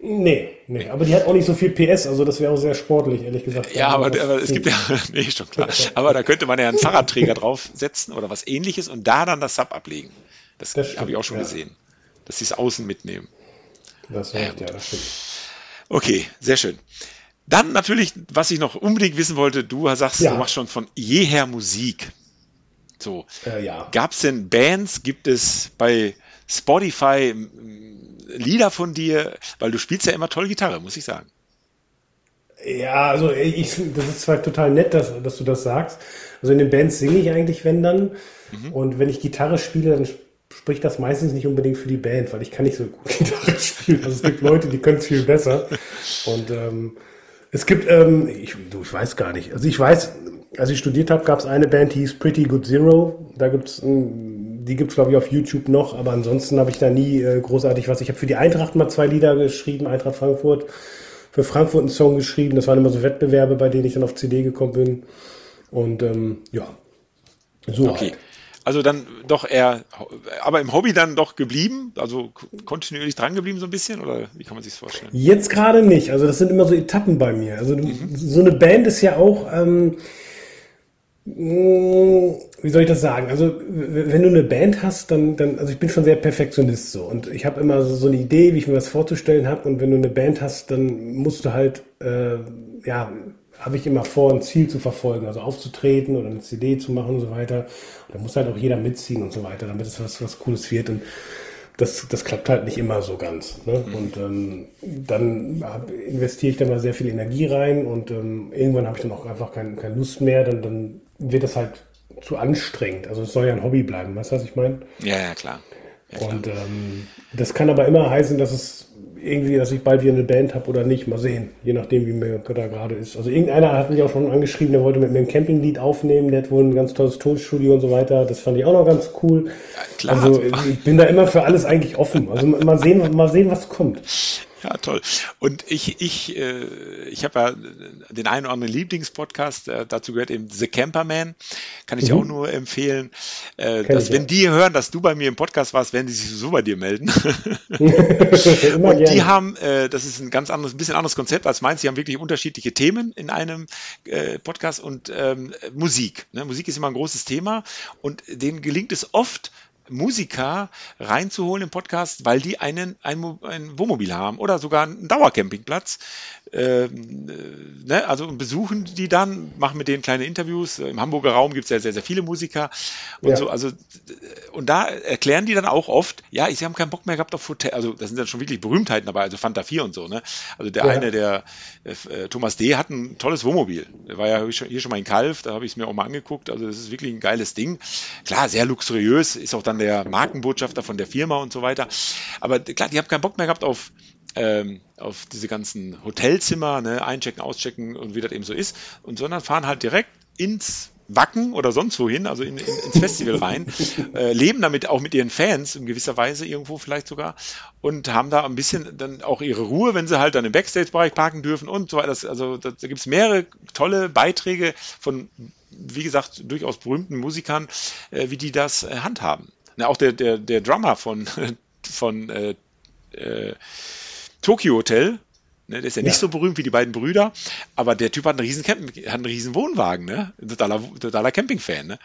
Nee, nee, aber die hat auch nicht so viel PS, also das wäre auch sehr sportlich, ehrlich gesagt. Ja, aber, aber es gibt ja, nee, schon klar. Aber da könnte man ja einen Fahrradträger draufsetzen oder was ähnliches und da dann das Sub ablegen. Das, das habe ich auch schon ja. gesehen, dass sie es außen mitnehmen. Das heißt, ja, ja, das stimmt. Okay, sehr schön. Dann natürlich, was ich noch unbedingt wissen wollte, du sagst, ja. du machst schon von jeher Musik. So. Äh, ja. Gab es denn Bands, gibt es bei Spotify Lieder von dir? Weil du spielst ja immer toll Gitarre, muss ich sagen. Ja, also ich, das ist zwar total nett, dass, dass du das sagst. Also in den Bands singe ich eigentlich, wenn dann. Mhm. Und wenn ich Gitarre spiele, dann spricht das meistens nicht unbedingt für die Band, weil ich kann nicht so gut Gitarre spielen. Also es gibt Leute, die können es viel besser. Und ähm, es gibt, ähm, ich, du, ich weiß gar nicht. Also ich weiß, als ich studiert habe, gab es eine Band, die hieß Pretty Good Zero. Da gibt's ein die gibt es, glaube ich, auf YouTube noch, aber ansonsten habe ich da nie äh, großartig was. Ich habe für die Eintracht mal zwei Lieder geschrieben, Eintracht Frankfurt, für Frankfurt einen Song geschrieben. Das waren immer so Wettbewerbe, bei denen ich dann auf CD gekommen bin. Und ähm, ja, so okay. Halt. Also dann doch eher, aber im Hobby dann doch geblieben, also kontinuierlich dran geblieben so ein bisschen oder wie kann man sich das vorstellen? Jetzt gerade nicht, also das sind immer so Etappen bei mir. Also mhm. so eine Band ist ja auch, ähm, hm, wie soll ich das sagen? Also, wenn du eine Band hast, dann, dann also ich bin schon sehr Perfektionist so und ich habe immer so, so eine Idee, wie ich mir das vorzustellen habe und wenn du eine Band hast, dann musst du halt, äh, ja, habe ich immer vor, ein Ziel zu verfolgen, also aufzutreten oder eine CD zu machen und so weiter. Und da muss halt auch jeder mitziehen und so weiter, damit es was, was Cooles wird und das, das klappt halt nicht immer so ganz. Ne? Mhm. Und ähm, dann investiere ich da mal sehr viel Energie rein und ähm, irgendwann habe ich dann auch einfach keine, keine Lust mehr. Dann, dann wird das halt zu anstrengend. Also es soll ja ein Hobby bleiben, weißt du, was ich meine? Ja, ja, klar. Ja. Und ähm, das kann aber immer heißen, dass es irgendwie, dass ich bald wieder eine Band habe oder nicht. Mal sehen, je nachdem, wie mir da gerade ist. Also irgendeiner hat mich auch schon angeschrieben, der wollte mit mir ein Campinglied aufnehmen, der hat wohl ein ganz tolles Tonstudio und so weiter. Das fand ich auch noch ganz cool. Ja, klar. Also ich bin da immer für alles eigentlich offen. Also mal sehen, mal sehen, was kommt. Ja, toll. Und ich, ich, äh, ich habe ja den einen oder anderen Lieblingspodcast, äh, dazu gehört eben The Camperman, kann ich mhm. auch nur empfehlen, äh, dass ich, wenn ja. die hören, dass du bei mir im Podcast warst, werden die sich so bei dir melden. und die haben, äh, das ist ein ganz anderes, ein bisschen anderes Konzept als meins, die haben wirklich unterschiedliche Themen in einem äh, Podcast und ähm, Musik. Ne? Musik ist immer ein großes Thema und denen gelingt es oft, Musiker reinzuholen im Podcast, weil die einen, ein, ein Wohnmobil haben oder sogar einen Dauercampingplatz. Ähm, äh, ne, also besuchen die dann, machen mit denen kleine Interviews. Im Hamburger Raum gibt es ja sehr, sehr viele Musiker und ja. so. Also und da erklären die dann auch oft, ja, sie haben keinen Bock mehr gehabt auf Hotel. Also das sind dann schon wirklich Berühmtheiten dabei, also Fanta 4 und so. Ne? Also der ja. eine, der äh, Thomas D. hat ein tolles Wohnmobil. Der war ja hier schon mal in Kalf, da habe ich es mir auch mal angeguckt. Also das ist wirklich ein geiles Ding. Klar, sehr luxuriös, ist auch dann der Markenbotschafter von der Firma und so weiter. Aber klar, die haben keinen Bock mehr gehabt auf, ähm, auf diese ganzen Hotelzimmer, ne, einchecken, auschecken und wie das eben so ist, und sondern fahren halt direkt ins Wacken oder sonst wohin, also in, in, ins Festival rein, äh, leben damit auch mit ihren Fans in gewisser Weise irgendwo vielleicht sogar und haben da ein bisschen dann auch ihre Ruhe, wenn sie halt dann im Backstage-Bereich parken dürfen und so weiter. Also da, da gibt es mehrere tolle Beiträge von, wie gesagt, durchaus berühmten Musikern, äh, wie die das äh, handhaben. Na, auch der, der, der Drummer von, von äh, äh, Tokyo Hotel, Ne? Der ist ja, ja, nicht so berühmt wie die beiden Brüder, aber der Typ hat einen riesen, Camp hat einen riesen Wohnwagen, ne? Totaler, totaler Camping-Fan, ne?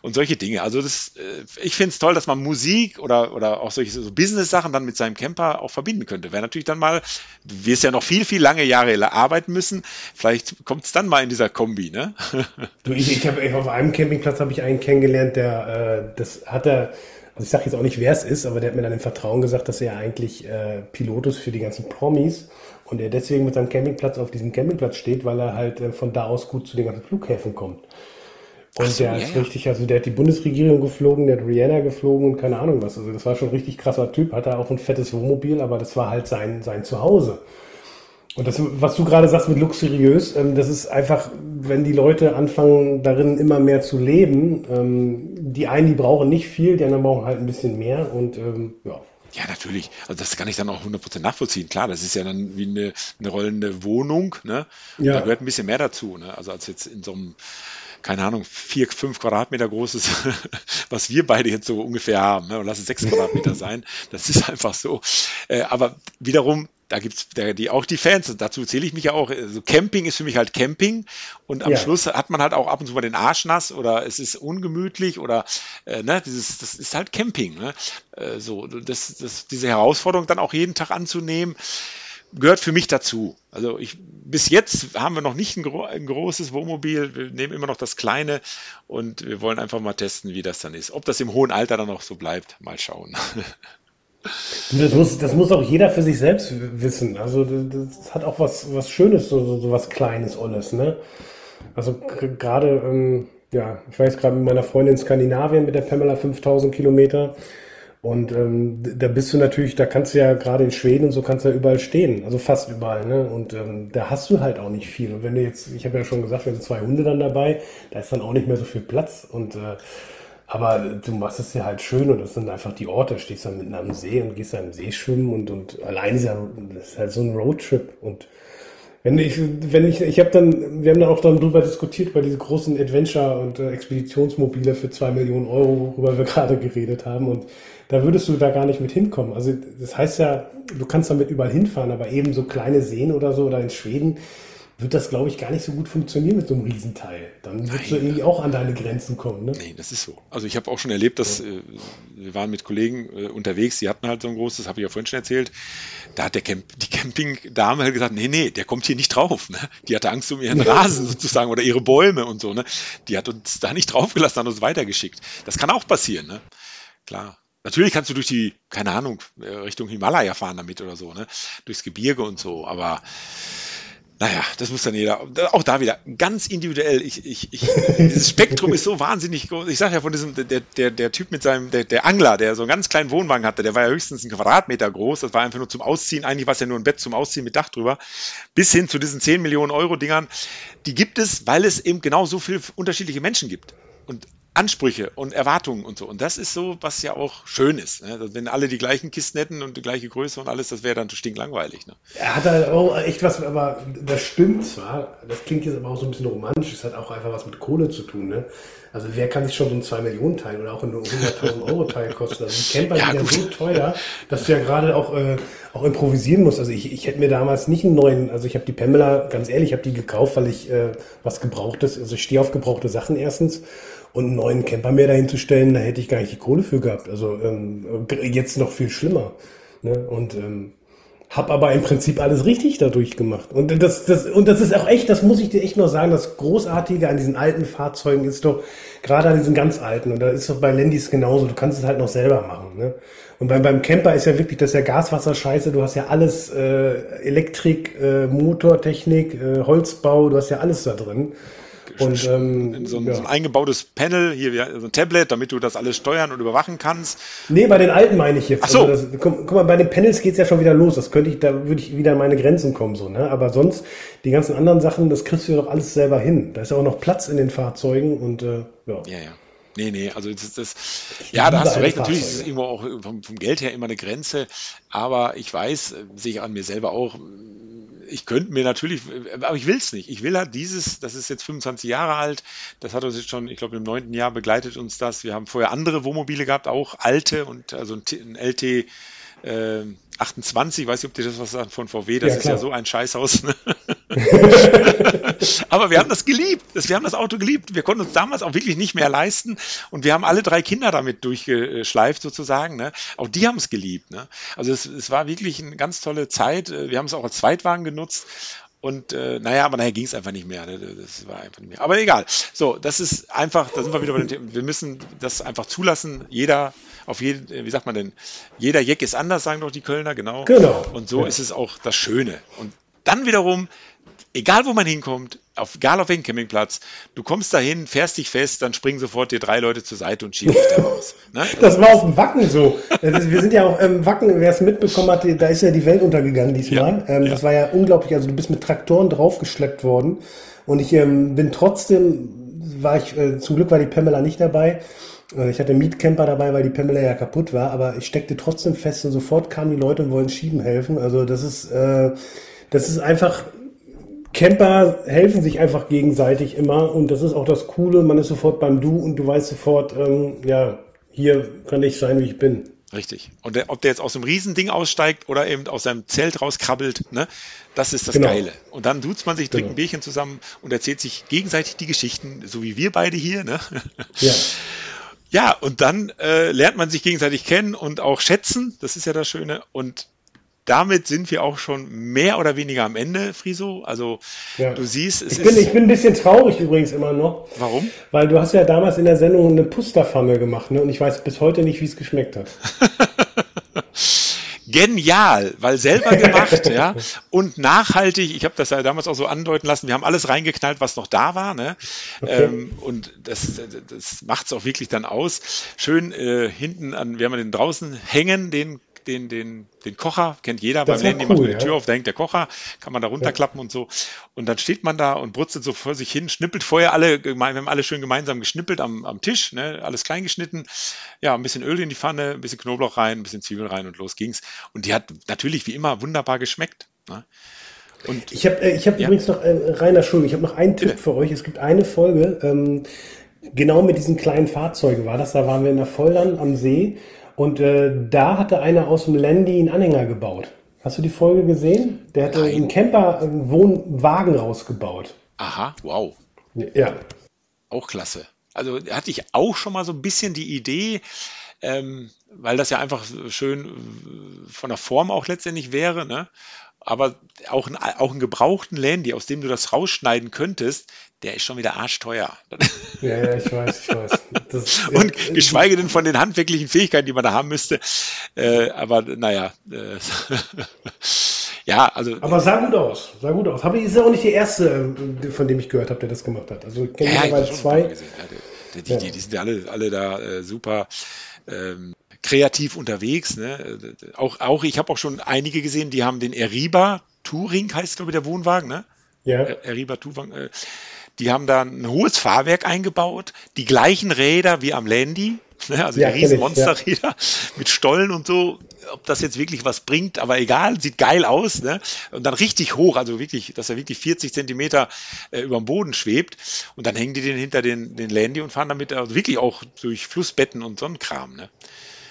Und solche Dinge. Also das, äh, ich finde es toll, dass man Musik oder, oder auch solche so Business-Sachen dann mit seinem Camper auch verbinden könnte. Wäre natürlich dann mal, du wirst ja noch viel, viel lange Jahre arbeiten müssen. Vielleicht kommt es dann mal in dieser Kombi, ne? Du, ich, ich habe auf einem Campingplatz habe ich einen kennengelernt, der äh, das hat er also ich sage jetzt auch nicht, wer es ist, aber der hat mir dann im Vertrauen gesagt, dass er eigentlich äh, Pilot ist für die ganzen Promis und er deswegen mit seinem Campingplatz auf diesem Campingplatz steht, weil er halt äh, von da aus gut zu den ganzen Flughäfen kommt. Und so, der ja, ist richtig, also der hat die Bundesregierung geflogen, der hat Rihanna geflogen und keine Ahnung was. Also das war schon ein richtig krasser Typ, hatte auch ein fettes Wohnmobil, aber das war halt sein, sein Zuhause. Und das, was du gerade sagst mit luxuriös, ähm, das ist einfach, wenn die Leute anfangen, darin immer mehr zu leben, ähm, die einen, die brauchen nicht viel, die anderen brauchen halt ein bisschen mehr und ähm, ja. Ja, natürlich. Also das kann ich dann auch 100% nachvollziehen. Klar, das ist ja dann wie eine, eine rollende Wohnung. Ne? Ja. Da gehört ein bisschen mehr dazu. Ne? Also als jetzt in so einem, keine Ahnung, vier, fünf Quadratmeter großes, was wir beide jetzt so ungefähr haben. Ne? Und lass es sechs Quadratmeter sein. Das ist einfach so. Äh, aber wiederum, da gibt's da, die auch die Fans und dazu zähle ich mich ja auch. Also Camping ist für mich halt Camping und am ja. Schluss hat man halt auch ab und zu mal den Arsch nass oder es ist ungemütlich oder äh, ne, dieses das ist halt Camping. Ne? Äh, so das, das diese Herausforderung dann auch jeden Tag anzunehmen gehört für mich dazu. Also ich bis jetzt haben wir noch nicht ein, gro ein großes Wohnmobil, wir nehmen immer noch das kleine und wir wollen einfach mal testen, wie das dann ist. Ob das im hohen Alter dann noch so bleibt, mal schauen. Das muss, das muss auch jeder für sich selbst wissen. Also das hat auch was, was Schönes, so, so, was Kleines, Olles, ne? Also gerade, ähm, ja, ich weiß gerade mit meiner Freundin in Skandinavien mit der Pamela 5000 Kilometer. Und ähm, da bist du natürlich, da kannst du ja gerade in Schweden und so kannst du ja überall stehen, also fast überall, ne? Und ähm, da hast du halt auch nicht viel. Und wenn du jetzt, ich habe ja schon gesagt, wir sind zwei Hunde dann dabei, da ist dann auch nicht mehr so viel Platz. Und äh, aber du machst es ja halt schön und das sind einfach die Orte. Stehst dann mitten am See und gehst da im See schwimmen und, und allein ist ja, das ist halt so ein Roadtrip. Und wenn ich, wenn ich, ich habe dann, wir haben da auch dann drüber diskutiert, bei diese großen Adventure- und äh, Expeditionsmobile für zwei Millionen Euro, worüber wir gerade geredet haben. Und da würdest du da gar nicht mit hinkommen. Also das heißt ja, du kannst damit überall hinfahren, aber eben so kleine Seen oder so oder in Schweden, wird das, glaube ich, gar nicht so gut funktionieren mit so einem Riesenteil. Dann wird du irgendwie auch an deine Grenzen kommen. Ne? Nee, das ist so. Also ich habe auch schon erlebt, dass ja. äh, wir waren mit Kollegen äh, unterwegs, die hatten halt so ein großes, habe ich ja vorhin schon erzählt. Da hat der Camp, die Campingdame halt gesagt, nee, nee, der kommt hier nicht drauf. Ne? Die hatte Angst um ihren Rasen sozusagen oder ihre Bäume und so. Ne? Die hat uns da nicht draufgelassen, hat uns weitergeschickt. Das kann auch passieren, ne? Klar. Natürlich kannst du durch die, keine Ahnung, äh, Richtung Himalaya fahren damit oder so, ne? Durchs Gebirge und so, aber naja, das muss dann jeder, auch da wieder, ganz individuell. Ich, ich, ich, dieses Spektrum ist so wahnsinnig groß. Ich sage ja von diesem, der, der, der Typ mit seinem, der, der Angler, der so einen ganz kleinen Wohnwagen hatte, der war ja höchstens ein Quadratmeter groß. Das war einfach nur zum Ausziehen. Eigentlich war es ja nur ein Bett zum Ausziehen mit Dach drüber. Bis hin zu diesen 10 Millionen Euro Dingern. Die gibt es, weil es eben genau so viele unterschiedliche Menschen gibt. Und Ansprüche und Erwartungen und so. Und das ist so, was ja auch schön ist. Ne? Wenn alle die gleichen Kisten hätten und die gleiche Größe und alles, das wäre dann stinklangweilig. Ne? Er hat halt auch echt was, aber das stimmt zwar, das klingt jetzt aber auch so ein bisschen romantisch, es hat auch einfach was mit Kohle zu tun. Ne? Also wer kann sich schon so ein 2 Millionen Teil oder auch ein 100.000 Euro Teil kosten? Also die Camper ja, sind ja so teuer, dass du ja gerade auch, äh, auch improvisieren musst. Also ich, ich hätte mir damals nicht einen neuen, also ich habe die Pamela, ganz ehrlich, ich habe die gekauft, weil ich äh, was gebrauchtes, also ich stehe auf gebrauchte Sachen erstens und einen neuen Camper mehr dahin zu stellen, da hätte ich gar nicht die Kohle für gehabt. Also ähm, jetzt noch viel schlimmer. Ne? Und ähm, habe aber im Prinzip alles richtig dadurch gemacht. Und das, das, und das ist auch echt, das muss ich dir echt noch sagen, das Großartige an diesen alten Fahrzeugen ist doch, gerade an diesen ganz alten, und da ist doch bei Landys genauso, du kannst es halt noch selber machen. Ne? Und beim, beim Camper ist ja wirklich, das ist ja Gaswasser scheiße, du hast ja alles, äh, Elektrik, äh, Motortechnik, äh, Holzbau, du hast ja alles da drin. Und, ähm, so, ein, ja. so, ein, eingebautes Panel, hier so ein Tablet, damit du das alles steuern und überwachen kannst. Nee, bei den alten meine ich jetzt. Ach so. Also das, guck, guck, mal, bei den Panels geht's ja schon wieder los. Das könnte ich, da würde ich wieder an meine Grenzen kommen, so, ne? Aber sonst, die ganzen anderen Sachen, das kriegst du doch alles selber hin. Da ist ja auch noch Platz in den Fahrzeugen und äh, ja. Ja, ja. Nee, nee, also das, das ja, da hast du recht, natürlich ist es irgendwo auch vom, vom Geld her immer eine Grenze, aber ich weiß, sehe ich an mir selber auch, ich könnte mir natürlich, aber ich will es nicht. Ich will halt dieses, das ist jetzt 25 Jahre alt, das hat uns jetzt schon, ich glaube, im neunten Jahr begleitet uns das. Wir haben vorher andere Wohnmobile gehabt, auch alte und also ein, LT äh, 28, weiß nicht, ob dir das was sagt von VW, das ja, ist ja so ein Scheißhaus. Ne? Aber wir haben das geliebt. wir haben das Auto geliebt. Wir konnten uns damals auch wirklich nicht mehr leisten und wir haben alle drei Kinder damit durchgeschleift sozusagen. Ne? Auch die haben es geliebt. Ne? Also es, es war wirklich eine ganz tolle Zeit. Wir haben es auch als Zweitwagen genutzt und äh, naja, aber nachher ging es einfach nicht mehr. Ne? Das war einfach nicht mehr. Aber egal. So, das ist einfach, da sind wir wieder bei dem Thema. Wir müssen das einfach zulassen. Jeder, auf jeden, äh, wie sagt man denn, jeder Jeck ist anders, sagen doch die Kölner, genau. Genau. Und so ja. ist es auch das Schöne. Und dann wiederum egal wo man hinkommt, auf, egal auf welchem Campingplatz, du kommst dahin, fährst dich fest, dann springen sofort dir drei Leute zur Seite und schieben dich da raus. Ne? Das war auf dem Wacken so. Wir sind ja auch im ähm, Wacken, wer es mitbekommen hat, da ist ja die Welt untergegangen diesmal. Ja, ähm, ja. Das war ja unglaublich. Also du bist mit Traktoren draufgeschleppt worden und ich ähm, bin trotzdem, war ich, äh, zum Glück war die Pamela nicht dabei. Äh, ich hatte Mietcamper dabei, weil die Pamela ja kaputt war, aber ich steckte trotzdem fest und sofort kamen die Leute und wollen schieben helfen. Also das ist, äh, das ist einfach Camper helfen sich einfach gegenseitig immer und das ist auch das Coole. Man ist sofort beim Du und du weißt sofort, ähm, ja, hier kann ich sein, wie ich bin. Richtig. Und der, ob der jetzt aus dem Riesending aussteigt oder eben aus seinem Zelt rauskrabbelt, ne, das ist das genau. Geile. Und dann duzt man sich, trinkt genau. ein Bierchen zusammen und erzählt sich gegenseitig die Geschichten, so wie wir beide hier. Ne? Ja. Ja, und dann äh, lernt man sich gegenseitig kennen und auch schätzen. Das ist ja das Schöne. Und damit sind wir auch schon mehr oder weniger am Ende, Friso. Also ja. du siehst, es ich bin, ist. Ich bin ein bisschen traurig übrigens immer noch. Warum? Weil du hast ja damals in der Sendung eine Pusterpfanne gemacht, ne? Und ich weiß bis heute nicht, wie es geschmeckt hat. Genial, weil selber gemacht, ja, und nachhaltig. Ich habe das ja damals auch so andeuten lassen. Wir haben alles reingeknallt, was noch da war, ne? Okay. Ähm, und das, das macht es auch wirklich dann aus. Schön äh, hinten an, wir haben den draußen hängen, den den, den, den Kocher, kennt jeder, das beim Handy cool, macht man die Tür auf, da hängt der Kocher, kann man da runterklappen ja. und so. Und dann steht man da und brutzelt so vor sich hin, schnippelt vorher alle, wir haben alle schön gemeinsam geschnippelt am, am Tisch, ne, alles klein geschnitten, ja, ein bisschen Öl in die Pfanne, ein bisschen Knoblauch rein, ein bisschen Zwiebel rein und los ging's. Und die hat natürlich wie immer wunderbar geschmeckt. Ne? Und, ich habe äh, ich hab ja. übrigens noch, äh, Rainer, Entschuldigung, ich habe noch einen Tipp Bitte. für euch. Es gibt eine Folge, ähm, genau mit diesen kleinen Fahrzeugen war das, da waren wir in der Vollland am See und äh, da hatte einer aus dem Landy einen Anhänger gebaut. Hast du die Folge gesehen? Der hatte Nein. einen Camper, einen Wohnwagen rausgebaut. Aha, wow. Ja. Auch klasse. Also hatte ich auch schon mal so ein bisschen die Idee, ähm, weil das ja einfach schön von der Form auch letztendlich wäre, ne? aber auch, ein, auch einen gebrauchten Landy, aus dem du das rausschneiden könntest, der ist schon wieder arschteuer. Ja, ja, ich weiß, ich weiß. Das, und ja, geschweige denn von den handwerklichen Fähigkeiten, die man da haben müsste. Äh, aber naja. Äh, ja, also. Aber sah gut aus. Sah gut aus. Aber ist ja auch nicht die erste, äh, von dem ich gehört habe, der das gemacht hat. Also ich kenne ja, mittlerweile zwei. Ja, die, die, die, die, sind ja alle, alle da äh, super. Ähm, kreativ unterwegs. Ne? Auch, auch ich habe auch schon einige gesehen, die haben den Eriba Touring, heißt glaube ich der Wohnwagen, ne? Ja. Eriba Touring. Äh, die haben da ein hohes Fahrwerk eingebaut, die gleichen Räder wie am Landy, ne? also ja, die riesen Monsterräder ja. mit Stollen und so. Ob das jetzt wirklich was bringt, aber egal, sieht geil aus. Ne? Und dann richtig hoch, also wirklich, dass er wirklich 40 Zentimeter äh, über dem Boden schwebt. Und dann hängen die den hinter den, den Landy und fahren damit also wirklich auch durch Flussbetten und so Kram. Ne?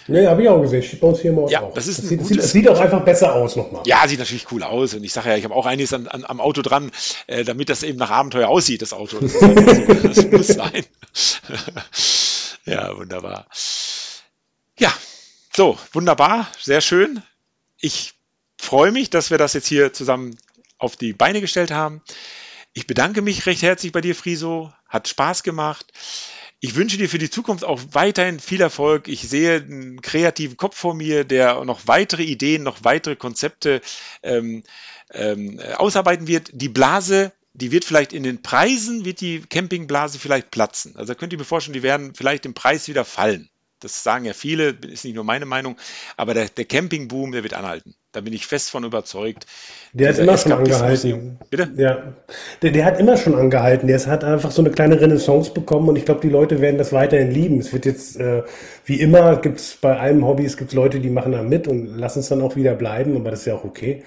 Nee, habe ich auch gesehen. Steht bei uns hier im ja, auch. Das ist das sieht, sieht, sieht, auch einfach besser aus nochmal. Ja, sieht natürlich cool aus. Und ich sage ja, ich habe auch einiges an, an, am Auto dran, äh, damit das eben nach Abenteuer aussieht, das Auto. Das, halt das muss sein. ja, wunderbar. Ja, so, wunderbar, sehr schön. Ich freue mich, dass wir das jetzt hier zusammen auf die Beine gestellt haben. Ich bedanke mich recht herzlich bei dir, Friso. Hat Spaß gemacht. Ich wünsche dir für die Zukunft auch weiterhin viel Erfolg. Ich sehe einen kreativen Kopf vor mir, der noch weitere Ideen, noch weitere Konzepte ähm, ähm, ausarbeiten wird. Die Blase, die wird vielleicht in den Preisen, wird die Campingblase vielleicht platzen. Also könnt ihr mir vorstellen, die werden vielleicht im Preis wieder fallen. Das sagen ja viele, ist nicht nur meine Meinung, aber der, der Campingboom, der wird anhalten. Da bin ich fest von überzeugt. Der hat immer schon angehalten. Bitte? Ja. Der, der, hat immer schon angehalten. Der hat einfach so eine kleine Renaissance bekommen und ich glaube, die Leute werden das weiterhin lieben. Es wird jetzt, äh, wie immer, gibt es bei allen Hobbys gibt's Leute, die machen da mit und lassen es dann auch wieder bleiben, aber das ist ja auch okay.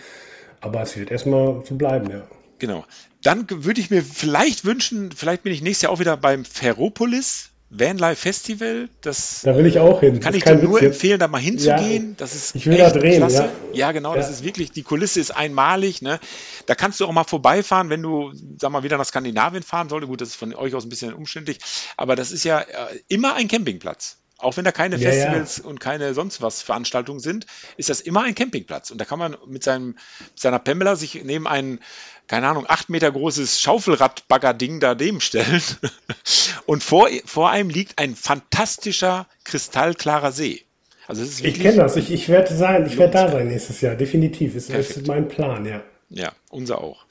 Aber es wird erstmal so bleiben, ja. Genau. Dann würde ich mir vielleicht wünschen, vielleicht bin ich nächstes Jahr auch wieder beim Ferropolis Vanlife Festival. Das da will ich auch hin. Kann ich dir nur empfehlen, da mal hinzugehen. Ja, das ist ich will da drehen. Klasse. Ja, ja genau. Ja. Das ist wirklich, die Kulisse ist einmalig. Ne? Da kannst du auch mal vorbeifahren, wenn du, sag mal, wieder nach Skandinavien fahren solltest. Gut, das ist von euch aus ein bisschen umständlich. Aber das ist ja äh, immer ein Campingplatz. Auch wenn da keine ja, Festivals ja. und keine sonst was Veranstaltungen sind, ist das immer ein Campingplatz. Und da kann man mit seinem, seiner Pembler sich neben ein, keine Ahnung, acht Meter großes Schaufelradbagger-Ding daneben stellen. Und vor, vor einem liegt ein fantastischer, kristallklarer See. Also ich kenne das, ich, ich werde sein, ich werde da sein nächstes Jahr, definitiv. Ist, ist mein Plan, ja. Ja, unser auch.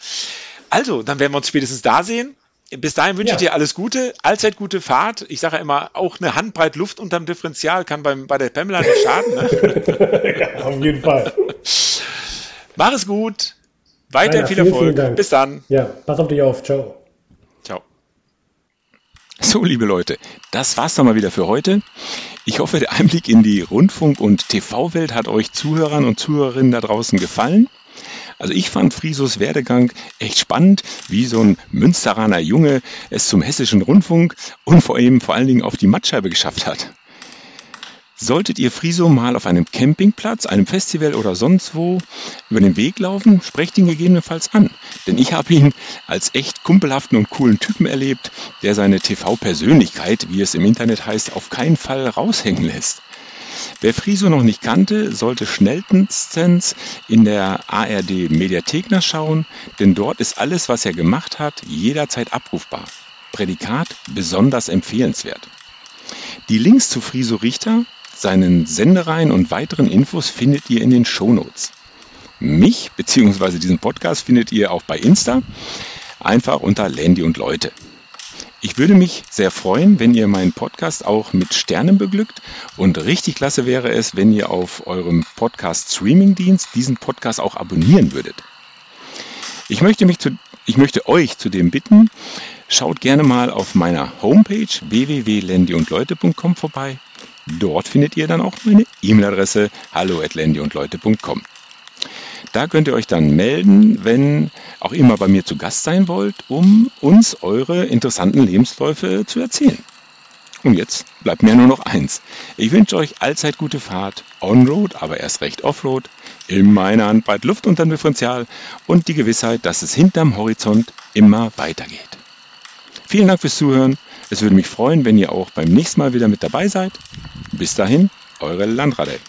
Also, dann werden wir uns spätestens da sehen bis dahin wünsche ja. ich dir alles Gute, allzeit gute Fahrt. Ich sage ja immer, auch eine Handbreit Luft unterm Differential kann beim, bei der Pamela nicht schaden. Ne? ja, auf jeden Fall. Mach es gut. Weiter viel Erfolg. Vielen bis dann. Ja, pass auf dich auf. Ciao. Ciao. So, liebe Leute, das war's dann mal wieder für heute. Ich hoffe, der Einblick in die Rundfunk- und TV-Welt hat euch Zuhörern und Zuhörerinnen da draußen gefallen. Also ich fand Frisos Werdegang echt spannend, wie so ein Münsteraner Junge es zum hessischen Rundfunk und vor allem vor allen Dingen auf die Mattscheibe geschafft hat. Solltet ihr Friso mal auf einem Campingplatz, einem Festival oder sonst wo über den Weg laufen, sprecht ihn gegebenenfalls an. Denn ich habe ihn als echt kumpelhaften und coolen Typen erlebt, der seine TV-Persönlichkeit, wie es im Internet heißt, auf keinen Fall raushängen lässt. Wer Friso noch nicht kannte, sollte schnellstens in der ARD Mediathek nachschauen, denn dort ist alles, was er gemacht hat, jederzeit abrufbar. Prädikat besonders empfehlenswert. Die Links zu Friso Richter, seinen Sendereien und weiteren Infos findet ihr in den Shownotes. Mich bzw. diesen Podcast findet ihr auch bei Insta, einfach unter Landy und Leute. Ich würde mich sehr freuen, wenn ihr meinen Podcast auch mit Sternen beglückt und richtig klasse wäre es, wenn ihr auf eurem Podcast-Streaming-Dienst diesen Podcast auch abonnieren würdet. Ich möchte, mich zu, ich möchte euch zudem bitten, schaut gerne mal auf meiner Homepage www.landyundleute.com vorbei. Dort findet ihr dann auch meine E-Mail-Adresse hallo@landyundleute.com. Da könnt ihr euch dann melden, wenn auch immer bei mir zu Gast sein wollt, um uns eure interessanten Lebensläufe zu erzählen. Und jetzt bleibt mir nur noch eins. Ich wünsche euch allzeit gute Fahrt, on-road, aber erst recht off-road, in meiner Hand bald Luft unter dem Differential und die Gewissheit, dass es hinterm Horizont immer weitergeht. Vielen Dank fürs Zuhören. Es würde mich freuen, wenn ihr auch beim nächsten Mal wieder mit dabei seid. Bis dahin, eure Landrade.